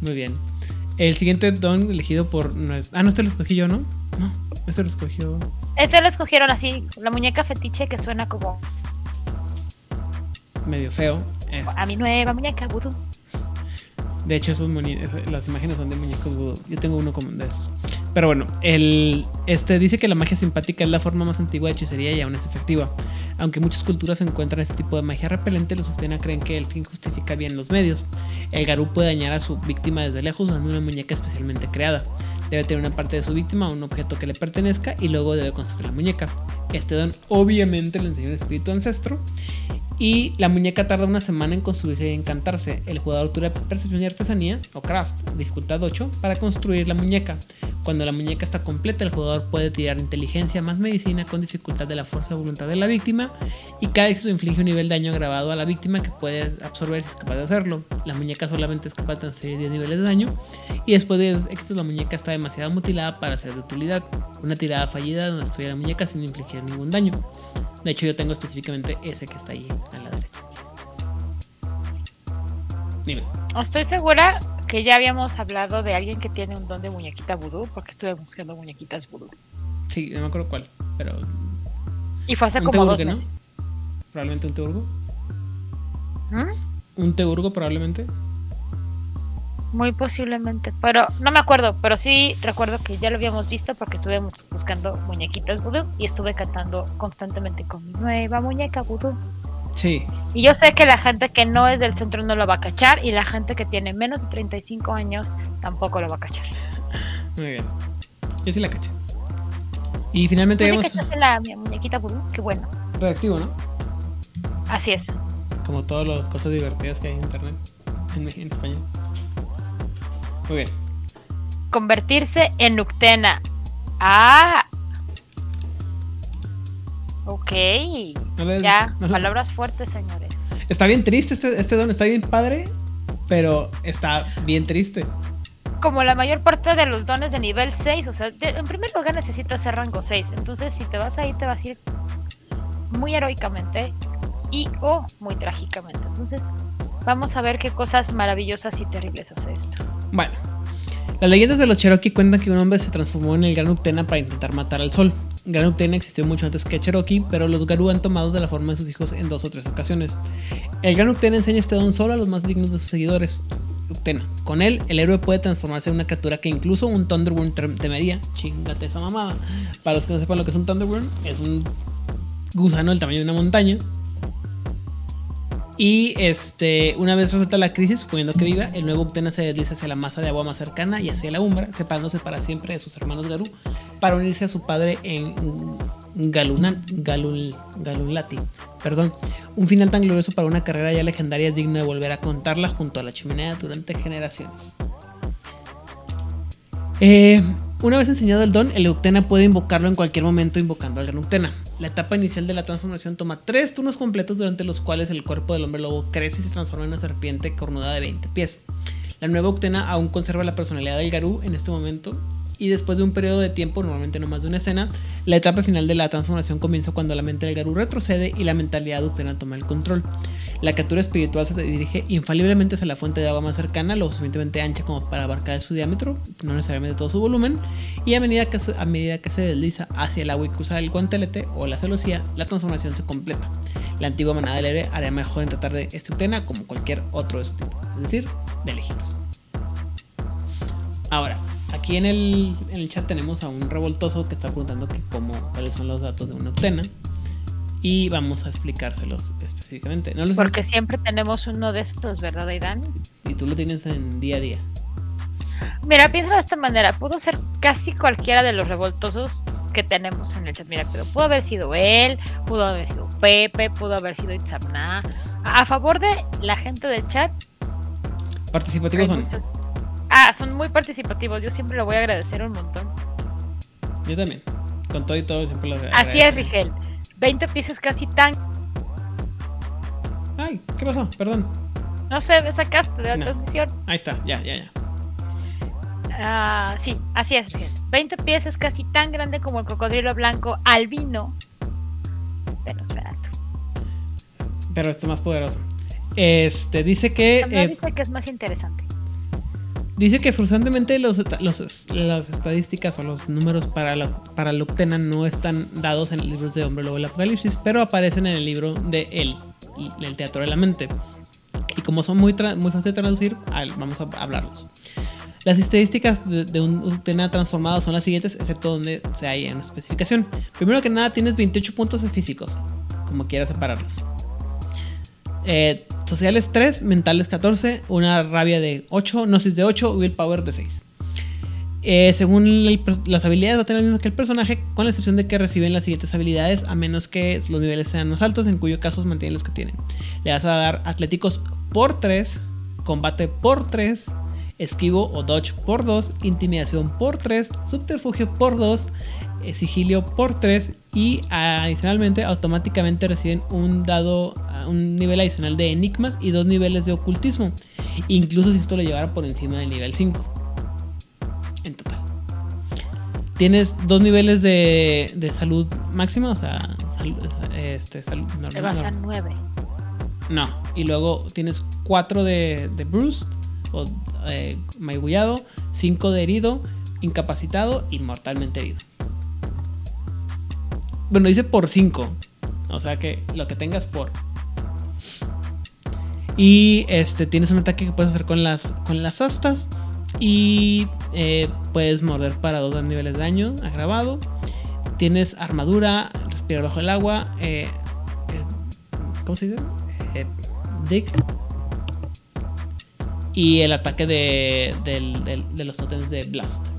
Muy bien. El siguiente don elegido por. Ah, no, este lo escogí yo, ¿no? No, este lo escogió. Este lo escogieron así, la muñeca fetiche que suena como. Medio feo. A mi nueva muñeca vudú. De hecho, esos las imágenes son de muñecos vudú. Yo tengo uno como de esos. Pero bueno, el, este dice que la magia simpática es la forma más antigua de hechicería y aún es efectiva. Aunque muchas culturas encuentran este tipo de magia repelente, los Ustena creen que el fin justifica bien los medios. El Garú puede dañar a su víctima desde lejos usando una muñeca especialmente creada. Debe tener una parte de su víctima, un objeto que le pertenezca y luego debe construir la muñeca. Este don obviamente le enseña un espíritu ancestro y la muñeca tarda una semana en construirse y encantarse. El jugador tuvo percepción y artesanía, o craft, dificultad 8, para construir la muñeca. Cuando la muñeca está completa, el jugador puede tirar inteligencia más medicina con dificultad de la fuerza de voluntad de la víctima. Y cada éxito inflige un nivel de daño agravado a la víctima que puede absorber si es capaz de hacerlo. La muñeca solamente es capaz de transferir 10 niveles de daño. Y después de éxito, la muñeca está demasiado mutilada para ser de utilidad. Una tirada fallida no destruye la muñeca sin infligir ningún daño. De hecho, yo tengo específicamente ese que está ahí a la derecha. Dime. Estoy segura que ya habíamos hablado de alguien que tiene un don de muñequita vudú, porque estuve buscando muñequitas vudú. Sí, no me acuerdo cuál, pero. Y fue hace como dos meses. Probablemente un teurgo. ¿Mm? Un Teurgo probablemente. Muy posiblemente, pero no me acuerdo, pero sí recuerdo que ya lo habíamos visto porque estuvimos buscando muñequitas vudú y estuve cantando constantemente con mi nueva muñeca vudú. Sí. Y yo sé que la gente que no es del centro no lo va a cachar y la gente que tiene menos de 35 años tampoco lo va a cachar. Muy bien. Yo sí la caché. Y finalmente ¿Tú sí cachaste la mi muñequita vudú? Qué bueno. Reactivo, ¿no? Así es. Como todas las cosas divertidas que hay en internet en, en español. Muy bien. Convertirse en Nuctena. Ah. Ok. Ya, palabras fuertes, señores. Está bien triste este, este don, está bien padre, pero está bien triste. Como la mayor parte de los dones de nivel 6, o sea, de- en primer lugar necesitas ser rango 6. Entonces, si te vas ahí, te vas a ir muy heroicamente y o muy trágicamente. Entonces, vamos a ver qué cosas maravillosas y terribles hace esto. Bueno, las leyendas de los Cherokee cuentan que un hombre se transformó en el Gran Uctena para intentar matar al sol. Gran Uctena existió mucho antes que Cherokee, pero los Garú han tomado de la forma de sus hijos en dos o tres ocasiones. El Gran Uctena enseña este don solo a los más dignos de sus seguidores. Uctena. Con él, el héroe puede transformarse en una criatura que incluso un Thunderworm tem- temería. Chingate esa mamada. Para los que no sepan lo que es un Thunderworm, es un gusano del tamaño de una montaña. Y este, una vez resuelta la crisis, suponiendo que viva, el nuevo Uctena se desliza hacia la masa de agua más cercana y hacia la umbra, separándose para siempre de sus hermanos Garú, para unirse a su padre en Galunat, Galul, Galulati. Perdón, un final tan glorioso para una carrera ya legendaria es digno de volver a contarla junto a la chimenea durante generaciones. Eh, una vez enseñado el don, el Uctena puede invocarlo en cualquier momento invocando al Gran Uctena. La etapa inicial de la transformación toma tres turnos completos durante los cuales el cuerpo del hombre lobo crece y se transforma en una serpiente cornuda de 20 pies. La nueva Uctena aún conserva la personalidad del Garú en este momento y después de un periodo de tiempo, normalmente no más de una escena, la etapa final de la transformación comienza cuando la mente del Garú retrocede y la mentalidad de Uctena toma el control. La criatura espiritual se dirige infaliblemente hacia la fuente de agua más cercana, lo suficientemente ancha como para abarcar su diámetro, no necesariamente todo su volumen, y a medida que a medida que se desliza hacia el agua y cruza el guantelete o la celosía, la transformación se completa. La antigua manada del aire haría mejor en tratar de este Uctena como cualquier otro de su tipo, es decir, de elegidos. Ahora, aquí en el, en el chat tenemos a un revoltoso que está preguntando que cómo, cuáles son los datos de una Uctena. Y vamos a explicárselos específicamente. No los Porque siempre tenemos uno de estos, ¿verdad, Aidan? Y tú lo tienes en día a día. Mira, piénsalo de esta manera. Pudo ser casi cualquiera de los revoltosos que tenemos en el chat. Mira, pero pudo haber sido él, pudo haber sido Pepe, pudo haber sido Itzamna. A favor de la gente del chat, Participativos son. muchos. Ah, son muy participativos. Yo siempre lo voy a agradecer un montón. Yo también. Con todo y todo siempre los Así es, Rigel. 20 piezas casi tan. Ay, ¿qué pasó? Perdón. No sé, me sacaste de la No. transmisión. Ahí está, ya, ya, ya. Ah, sí, así es, Rigel. 20 pies es casi tan grande como el cocodrilo blanco albino de Nosferatu. Pero este es más poderoso. Este, dice que. Eh, dice que es más interesante. Dice que frustrantemente los, las estadísticas o los números para la, para no están dados en libros de Hombre Lobo del Apocalipsis, pero aparecen en el libro de El, el Teatro de la Mente. Y como son muy, muy fáciles de traducir, vamos a hablarlos. Las estadísticas de, de un Uctena transformado son las siguientes, excepto donde se haya una especificación. Primero que nada, tienes 28 puntos físicos, como quieras separarlos. Eh, sociales 3, mentales 14, una rabia de 8, gnosis de 8, willpower de 6. Eh, según el las habilidades va a tener las mismas que el personaje, con la excepción de que reciben las siguientes habilidades, a menos que los niveles sean más altos, en cuyo caso mantienen los que tienen. Le vas a dar atléticos por 3, combate por 3, esquivo o dodge por 2, intimidación por 3, subterfugio por 2, eh, sigilio por 3 y adicionalmente automáticamente reciben un dado, ah, un nivel adicional de enigmas y dos niveles de ocultismo, incluso si esto lo llevara por encima del nivel 5. En total. Tienes dos niveles de, de salud máxima, o sea, este, salud normal. vas a no. 9. No, y luego tienes 4 de, de bruised o eh, magullado, 5 de herido, incapacitado y mortalmente herido. Bueno, dice por 5. O sea que lo que tengas por. Y este, tienes un ataque que puedes hacer con las, con las astas. Y eh, puedes morder para dos niveles de daño agravado. Tienes armadura, respirar bajo el agua. Eh, eh, ¿Cómo se dice? Dig. Y el ataque de, de los totems de Blast.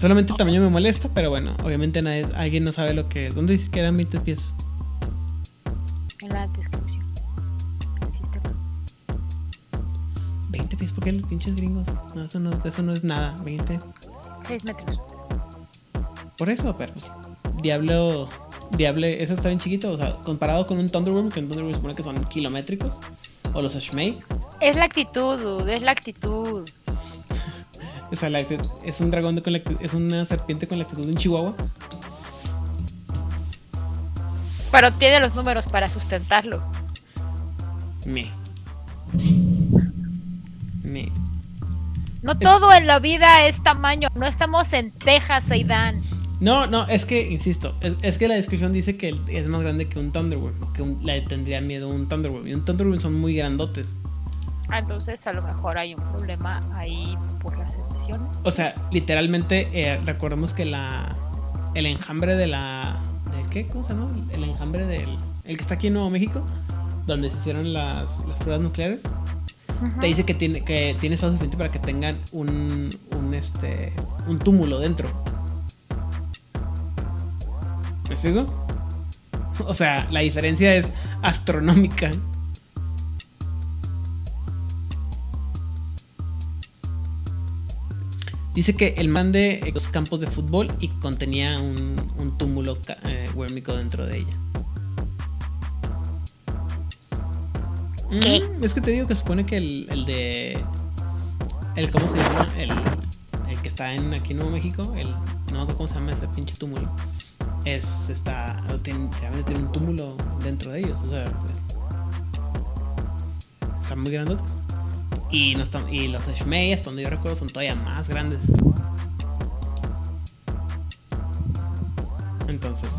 Solamente el tamaño me molesta, pero bueno, obviamente nadie, alguien no sabe lo que es. ¿Dónde dice que eran 20 pies? En la descripción. 20 pies, ¿por qué los pinches gringos? No, eso no, eso no es nada. 20. 6 metros. Por eso, pero pues, Diablo. Diablo, eso está bien chiquito. O sea, comparado con un Thunderworm, que un Thunderworm supone que son kilométricos. O los Ashmei. Es la actitud, es la actitud. O sea, es un dragón con la, es una serpiente con la actitud de un chihuahua. Pero tiene los números para sustentarlo. Me. Me. No todo en la vida es tamaño. No estamos en Texas, Aidan. No, no, es que, insisto, es, que la descripción dice que es más grande que un Thunderworm, que le tendría miedo un Thunderworm. Y un Thunderworm son muy grandotes. Ah, entonces a lo mejor hay un problema ahí por las ediciones. O sea, literalmente eh, recordemos que la el enjambre de la ¿de qué? ¿Cómo se llama? El enjambre del el que está aquí en Nuevo México, donde se hicieron las, las pruebas nucleares. Te dice que tiene que tiene espacio suficiente para que tengan un, un este un túmulo dentro. ¿Me explico? *laughs* O sea, la diferencia es astronómica. Dice que el man de los campos de fútbol y contenía un, túmulo eh, dentro de ella. Mm, es que te digo que supone que el, el de. El, ¿Cómo se llama? El, el que está en, aquí en Nuevo México. El, no me cómo se llama ese pinche túmulo. Es. Está. Tiene, tiene un túmulo dentro de ellos. O sea, es, están muy grandotes. Y, no están, y los Shmei, hasta donde yo recuerdo, son todavía más grandes. Entonces.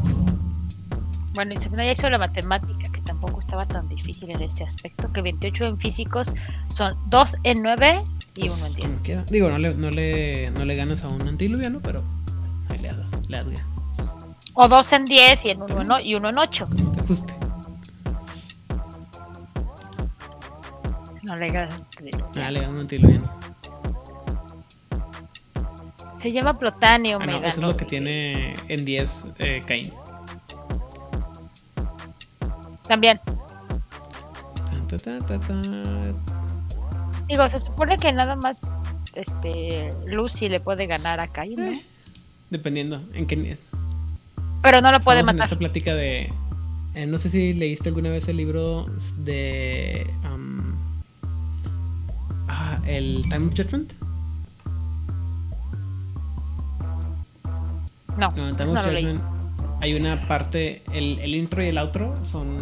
Bueno, y se me hizo la matemática, que tampoco estaba tan difícil en este aspecto, que 28 en físicos son 2 en 9 y 1 en 10. Digo, no le, no, le, no le ganas a un antiluviano, pero ahí le das, le O 2 en 10 y, en uno y 1 en 8. Como te guste. No le ganas Ah, le ganas Se llama Plotanio, ah, no, Eso es lo que tiene en 10 eh, Cain. También. Digo, se supone que nada más este Lucy le puede ganar a Cain, ¿no? Eh, dependiendo en qué Pero no lo puede matar. En esta plática de eh, no sé si leíste alguna vez el libro de ah, el Time of Judgment. No, no en Time of Judgment hay una parte, el, el, intro y el outro son,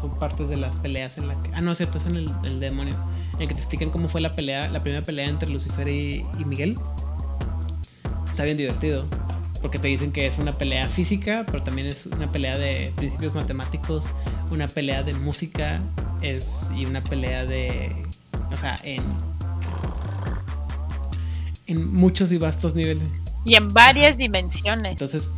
son partes de las peleas en la que... Ah, no, es cierto, es en el, el demonio. En el que te explican cómo fue la pelea, la primera pelea entre Lucifer y, y Miguel. Está bien divertido porque te dicen que es una pelea física, pero también es una pelea de principios matemáticos, una pelea de música es, y una pelea de, o sea, en, en muchos y vastos niveles. Y en varias dimensiones. Entonces,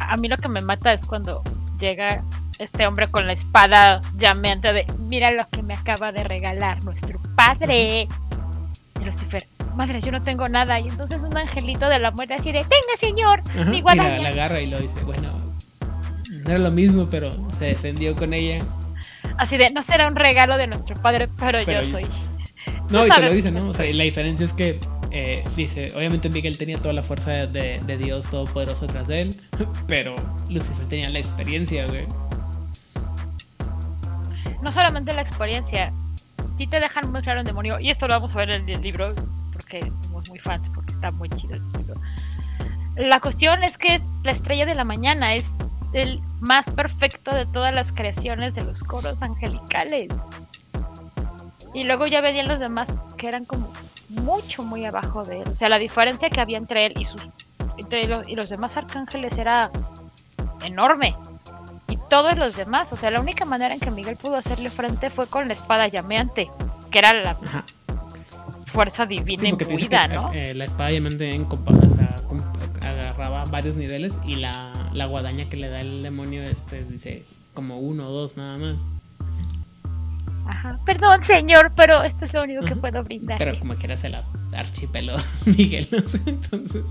a mí lo que me mata es cuando llega este hombre con la espada llameante de, mira lo que me acaba de regalar nuestro padre. Y Lucifer, madre, yo no tengo nada. Y entonces un angelito de la muerte así de, tenga señor, mi guadaña. Y la, agarra y lo dice, bueno, no era lo mismo, pero se defendió con ella. Así de, no será un regalo de nuestro padre, pero, yo soy. *laughs* No, y te lo dice, ¿no? O sea, la diferencia es que eh, dice, obviamente Miguel tenía toda la fuerza de, de Dios todopoderoso detrás de él, *laughs* pero Lucifer tenía la experiencia, güey. No solamente la experiencia, sí te dejan muy claro el demonio, y esto lo vamos a ver en el libro, porque somos muy fans, porque está muy chido el libro. La cuestión es que la estrella de la mañana es el más perfecto de todas las creaciones de los coros angelicales. Y luego ya venían los demás que eran como mucho, muy abajo de él. O sea, la diferencia que había entre él y sus y los demás arcángeles era enorme. Y todos los demás, o sea, la única manera en que Miguel pudo hacerle frente fue con la espada llameante, que era la fuerza divina imbuida, ¿no? Eh, la espada llameante en, agarraba varios niveles y la, la guadaña que le da el demonio este dice como uno o dos nada más. Ajá. Perdón, señor, pero esto es lo único que puedo brindar. Pero como quieras el archipelo, *laughs* Miguel, no sé, entonces.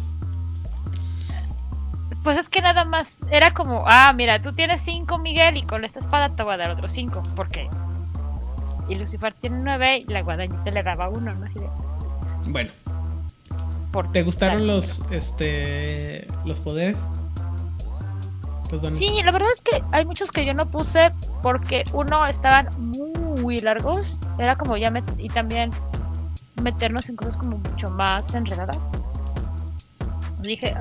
Pues es que nada más era como, ah, mira, tú tienes cinco, Miguel, y con esta espada te voy a dar otros cinco, porque. Y Lucifer tiene nueve y la guadañita le daba uno, ¿no? Así de... Bueno. ¿Te gustaron los, este, los poderes? Sí, la verdad es que hay muchos que yo no puse porque uno estaban muy largos, era como ya y también meternos en cosas como mucho más enredadas. Dije,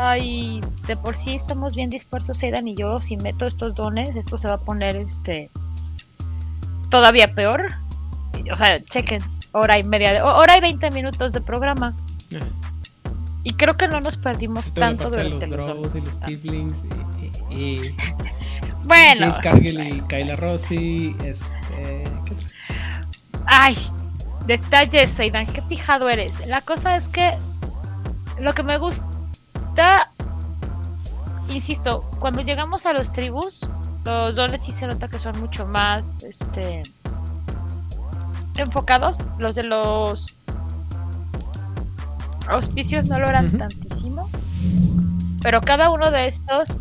ay, de por sí estamos bien dispersos Aidan y yo, si meto estos dones, esto se va a poner este todavía peor. O sea, chequen, hora y media, de, hora y 20 minutos de programa. Y creo que no nos perdimos tanto durante los, los y los y, *laughs* bueno. Cargill y Kyla Rossi. Este, Ay, detalles, Aidan, qué fijado eres. La cosa es que lo que me gusta, insisto, cuando llegamos a los tribus, los dones sí se nota que son mucho más este enfocados. Los de los auspicios no lo eran tantísimo. Pero cada uno de estos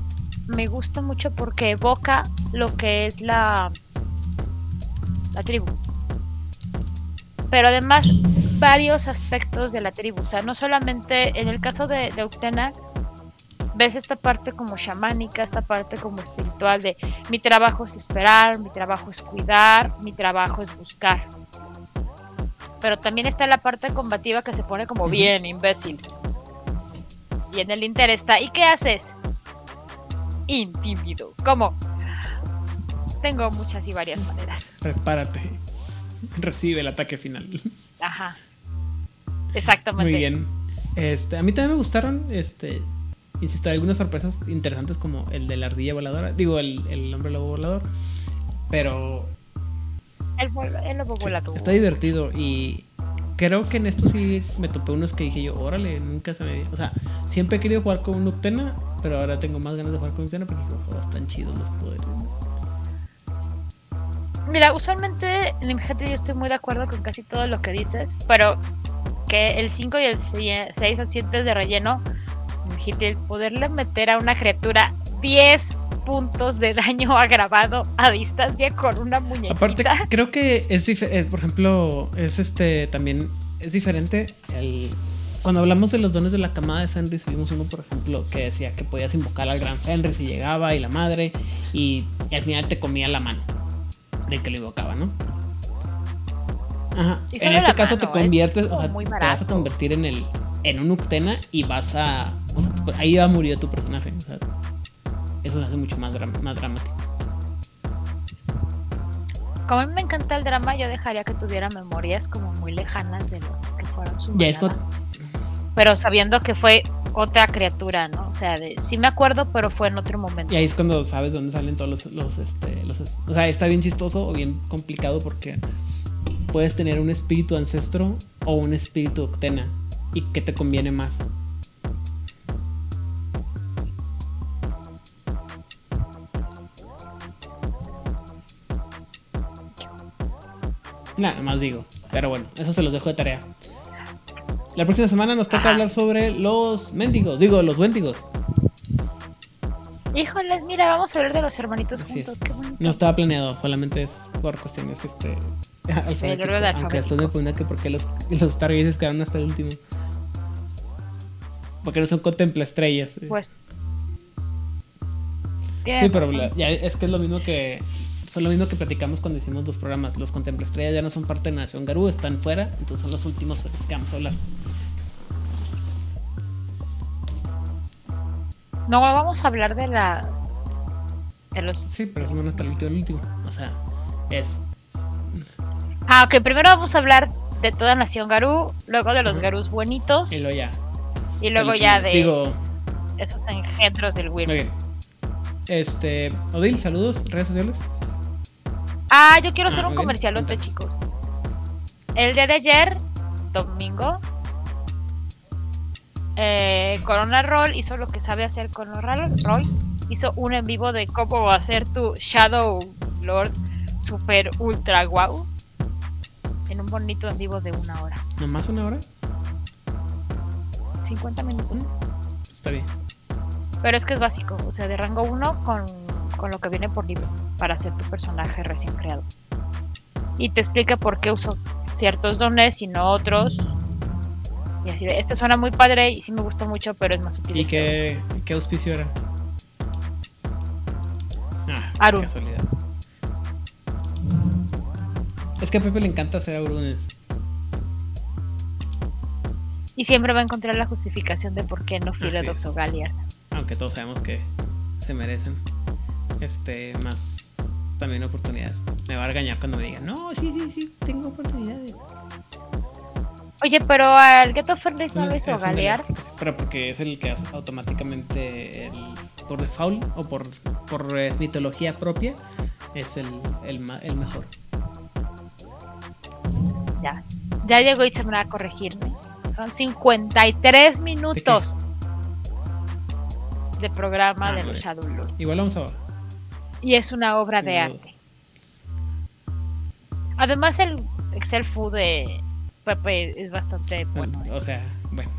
me gusta mucho porque evoca lo que es la, la tribu. Pero además varios aspectos de la tribu. O sea, no solamente en el caso de, de Uctena, ves esta parte como chamánica, esta parte como espiritual de mi trabajo es esperar, mi trabajo es cuidar, mi trabajo es buscar pero también está la parte combativa que se pone como bien imbécil. Y en el Inter está, ¿y qué haces? Intimido. ¿Cómo? Tengo muchas y varias maneras. Prepárate. Recibe el ataque final. Ajá. Exactamente. Muy bien. Este, a mí también me gustaron, este, insisto, algunas sorpresas interesantes como el de la ardilla voladora, digo, el, el hombre lobo volador, pero el, lobo Está divertido y creo que en esto sí me topé unos que dije yo, órale, nunca se me... O sea, siempre he querido jugar con un Noctena, pero ahora tengo más ganas de jugar con un Noctena porque oh, están chidos los poderes. Mira, usualmente en yo estoy muy de acuerdo con casi todo lo que dices, pero que el 5 y el 6 son 7 de relleno, el poderle meter a una criatura 10 puntos de daño *laughs* agravado a distancia con una muñequita. Aparte, creo que es, es por ejemplo, es este también es diferente el cuando hablamos de los dones de la camada de Fenris, vimos uno, por ejemplo, que decía que podías invocar al gran Fenris y llegaba y la madre y, al final te comía la mano de que lo invocaba, ¿no? Ajá. En este caso te conviertes, o sea, te vas a convertir en el en un Uctena y vas a o sea, ahí va a morir tu personaje, o sea, eso se hace mucho más, más dramático. Como a mí me encanta el drama, yo dejaría que tuviera memorias como muy lejanas de los que fueron su Pero sabiendo que fue otra criatura, ¿no? O sea, de, sí me acuerdo, pero fue en otro momento. Y ahí es cuando sabes dónde salen todos los, los, este, los... O sea, está bien chistoso o bien complicado porque puedes tener un espíritu ancestro o un espíritu octena. ¿Y qué te conviene más? Nada más digo. Pero bueno, eso se los dejo de tarea. La próxima semana nos toca hablar sobre los mendigos, digo, los wendigos. Híjoles, mira, vamos a hablar de los hermanitos juntos. No estaba planeado, solamente es por cuestiones este, *laughs* Aunque esto me pregunta que por qué los, los quedaron hasta el último. Porque no son contempla estrellas. Pues. Sí, pero ya es que es lo mismo que fue lo mismo que platicamos cuando hicimos los programas. Los Contempla Estrellas ya no son parte de Nación Garú, están fuera, entonces son los últimos de los que vamos a hablar. No, vamos a hablar de las. De los. Sí, pero son hasta el último, el último. O sea, es. Ah, ok, primero vamos a hablar de toda Nación Garú, luego de los Garús buenitos. Y luego ya. Y luego ya de esos engendros del Will. Muy bien. Este, Odil, saludos, redes sociales. Ah, yo quiero ah, hacer un comercialote, chicos. El día de ayer, domingo, eh, Corona Roll hizo lo que sabe hacer Corona Roll. Hizo un en vivo de cómo ser tu Shadow Lord super ultra guau. En un bonito en vivo de una hora. ¿Nomás una hora? 50 minutos. Mm, está bien. Pero es que es básico, o sea, de rango 1 con, con lo que viene por libro para hacer tu personaje recién creado. Y te explica por qué uso ciertos dones y no otros. Y así de, este suena muy padre y sí me gusta mucho, pero es más útil. ¿Y este qué, qué auspicio era? Ah, Arun. Casualidad. Es que a Pepe le encanta hacer aurunes. Y siempre va a encontrar la justificación de por qué no Philodox o Galliard. Aunque todos sabemos que se merecen este más también oportunidades. Me va a regañar cuando me digan, no, sí, sí, sí, tengo oportunidades. Oye, pero al Ghetto Furnace no lo hizo Galear. Pero porque es el que hace automáticamente el, por default o por, por eh, mitología propia es el, el, el, mejor. Ya, ya llegó y se me va a corregirme. Son 53 minutos de, programa ah, de los Shadow Igual vamos a y es una obra de arte. Además el Excel Food de Pepe es bastante bueno. O sea, bueno.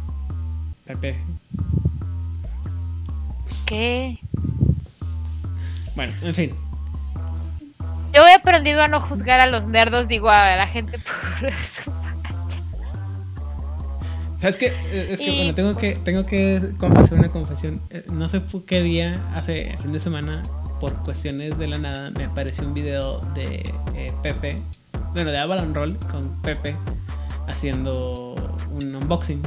Pepe. ¿Qué? Bueno, en fin. Yo he aprendido a no juzgar a los nerdos, digo a la gente *laughs* por su ¿Sabes qué? Eh, es que, bueno, tengo que, pues tengo que hacer una confesión. Eh, no sé por qué día, hace fin de semana, por cuestiones de la nada, me apareció un video de eh, Pepe, bueno, de Avalon Roll con Pepe haciendo un unboxing.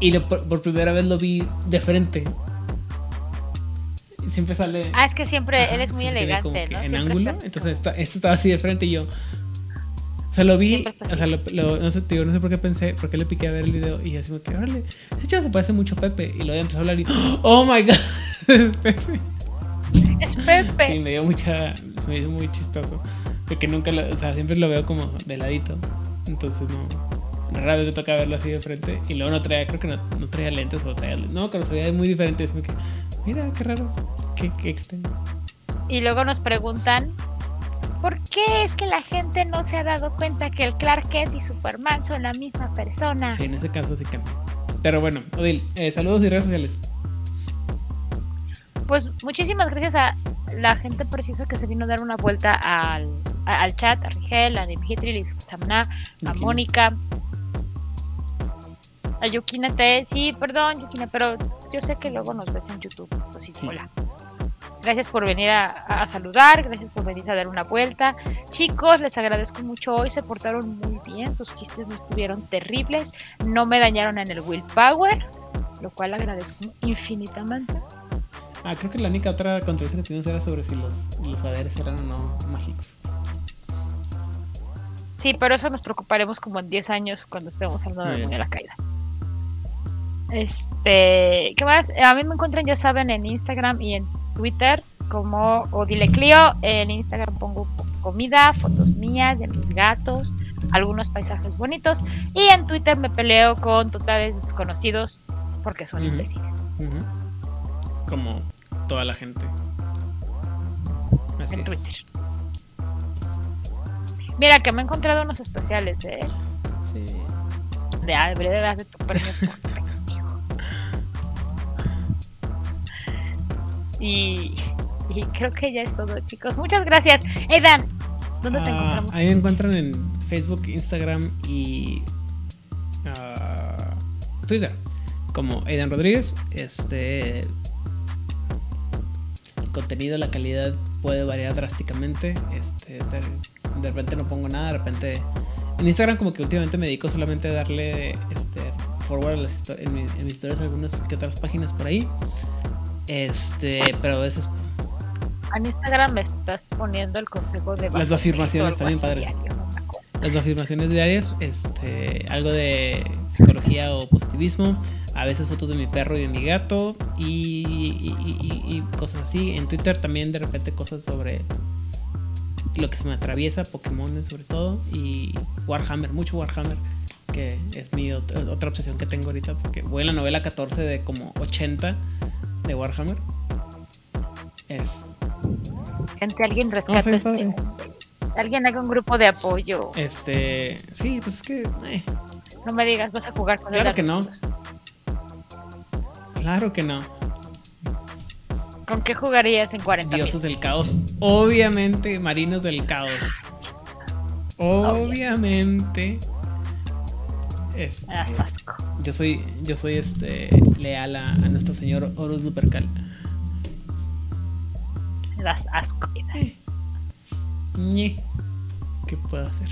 Y por, primera vez lo vi de frente. Y siempre sale. Ah, es que siempre él es muy elegante, ¿no? En ángulo. Entonces, esto estaba así de frente y yo. O sea, lo vi, o sea, lo, no, sé, digo, no sé por qué pensé, por qué le piqué a ver el video y así me quedé, órale, ese chico se parece mucho a Pepe. Y luego empezó a hablar y, *gasps* oh my god, *laughs* es Pepe. *laughs* Es Pepe. Sí, me dio mucha, me dio muy chistoso. Porque nunca lo, o sea, siempre lo veo como de ladito. Entonces no, rara vez me toca verlo así de frente. Y luego no traía, creo que no, no traía lentes o traía lentes. No, pero se veía muy diferente. Es que, mira, qué raro, qué, qué extraño. Y luego nos preguntan ¿Por qué es que la gente no se ha dado cuenta que el Clark Kent y Superman son la misma persona? Sí, en ese caso sí que Pero bueno, Odil, eh, saludos y redes sociales. Pues muchísimas gracias a la gente preciosa que se vino a dar una vuelta al, chat, a Rigel, a Dimitril, a Samna, a Mónica, a Yukina T. Sí, perdón, Yukina, pero yo sé que luego nos ves en YouTube. Pues sí, hola. Gracias por venir a, saludar, gracias por venir a dar una vuelta. Chicos, les agradezco mucho hoy, se portaron muy bien, sus chistes no estuvieron terribles, no me dañaron en el willpower, lo cual agradezco infinitamente. Ah, creo que la única otra controversia que tuvimos era sobre si los, los saberes eran o no mágicos. Sí, pero eso nos preocuparemos como en 10 años cuando estemos hablando de la caída. Este, ¿qué más? A mí me encuentran, ya saben, en Instagram y en Twitter como Odile Clio. En Instagram pongo comida, fotos mías de mis gatos, algunos paisajes bonitos. Y en Twitter me peleo con totales desconocidos porque son imbéciles. Como toda la gente. en Twitter. Mira que me he encontrado unos especiales, ¿eh? Sí. De, debería de darte tu premio *laughs* Y, creo que ya es todo, chicos. Muchas gracias. Edan, ¿dónde te ah, encontramos? Ahí me encuentran en Facebook, Instagram y ah, Twitter como Aidan Rodríguez. Este contenido, la calidad puede variar drásticamente. Este, de, repente no pongo nada, de repente en Instagram como que últimamente me dedico solamente a darle este forward a las en, mis, en mis historias algunas que otras páginas por ahí. Este, pero a veces. En Instagram me estás poniendo el consejo de. Las afirmaciones también, padre. Las afirmaciones diarias, este, algo de psicología o positivismo, a veces fotos de mi perro y de mi gato y, y cosas así. En Twitter también de repente cosas sobre lo que se me atraviesa, Pokémon sobre todo, y Warhammer, mucho Warhammer, que es mi otra, obsesión que tengo ahorita, porque voy en la novela 14 de como 80 de Warhammer. Es... Gente, alguien rescate este... Alguien haga un grupo de apoyo. Este, sí, pues es que... Eh. No me digas, vas a jugar con Claro que no. Claro que no. ¿Con qué jugarías en 40 Dioses del caos. Obviamente, marinos del caos. Obviamente. Este, asco. Yo soy, yo soy este leal a, nuestro señor Horus Lupercal. Das asco. ¿Qué puedo hacer?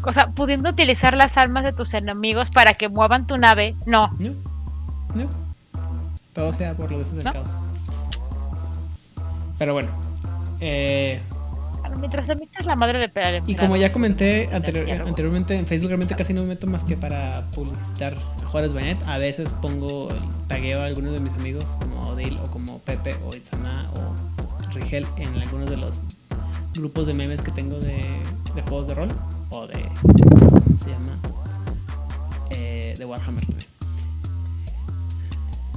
Cosa, pudiendo utilizar las almas de tus enemigos para que muevan tu nave, no. No. No. Todo sea por los del caos. Pero bueno. Eh, mientras la es la madre de. Y como ya comenté anteriormente, en Facebook realmente casi no me meto más que para publicitar Juárez Banet. A veces pongo, tagueo a algunos de mis amigos como Odil o como Pepe o Itzana o Rigel en algunos de los grupos de memes que tengo de, juegos de rol o de. ¿Cómo se llama? Eh, de Warhammer también.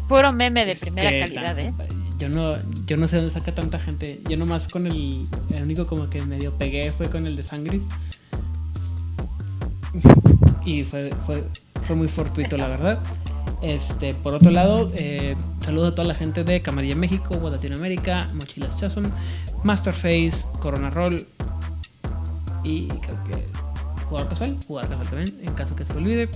Puro meme de primera calidad, ¿eh? Yo no, yo no sé dónde saca tanta gente. Yo nomás con el. El único como que medio pegué fue con el de Sangris. *laughs* Y fue, fue, fue muy fortuito, la verdad. Este, por otro lado, eh, saludo a toda la gente de Camarilla México, Latinoamérica, Mochilas Chason, Masterface, Corona Roll y creo que jugar casual, jugar casual también, en caso que se olvide.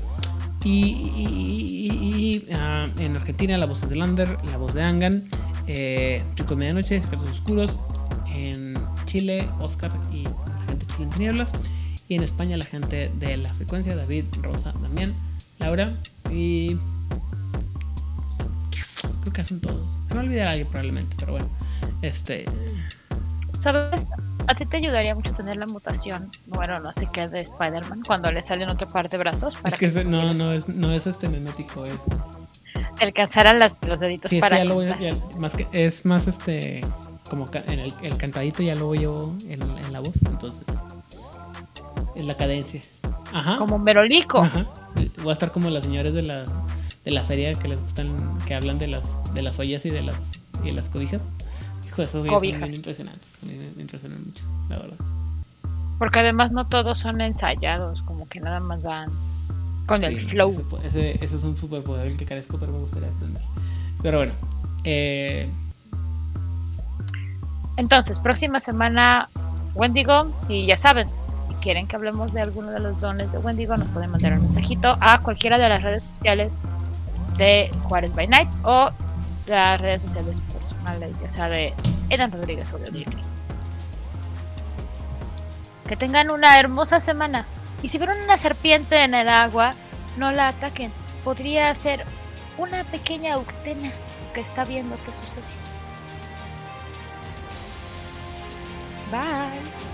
Y, ah, en Argentina, la voz de Lander, la voz de Angan, eh, de Medianoche, Secretos Oscuros. En Chile, Oscar y la gente de Chile en Tinieblas. Y en España, la gente de La Frecuencia, David, Rosa, Damián, Laura y. Creo que son todos. Se me olvidará alguien probablemente, pero bueno. Este. ¿Sabes? A ti te ayudaría mucho tener la mutación, bueno, no sé qué, de Spider-Man, cuando le salen otra parte de brazos. es que, no, no, es, no es este memético, es. Alcanzarán los deditos sí, para. Es, más que, es más este. Como en el, el, cantadito ya lo llevo en, en la voz, entonces. En la cadencia. Ajá. Como merolico. Ajá. Voy a estar como las señores de la, de la feria que les gustan, que hablan de las, de las ollas y de las, y de las cobijas. Esos son bien impresionantes. A mí me, impresionan mucho, la verdad. Porque además no todos son ensayados, como que nada más van con el flow. Ese, ese, es un superpoder el que carezco, pero me gustaría aprender. Pero bueno. Eh... Entonces, próxima semana Wendigo. Y ya saben, si quieren que hablemos de alguno de los dones de Wendigo, nos pueden mandar un mensajito a cualquiera de las redes sociales de Juárez by Night o las redes sociales personales, ya sea de Edan Rodríguez o de Dirty. Que tengan una hermosa semana. Y si ven una serpiente en el agua, no la ataquen. Podría ser una pequeña Uctena que está viendo qué sucede. Bye.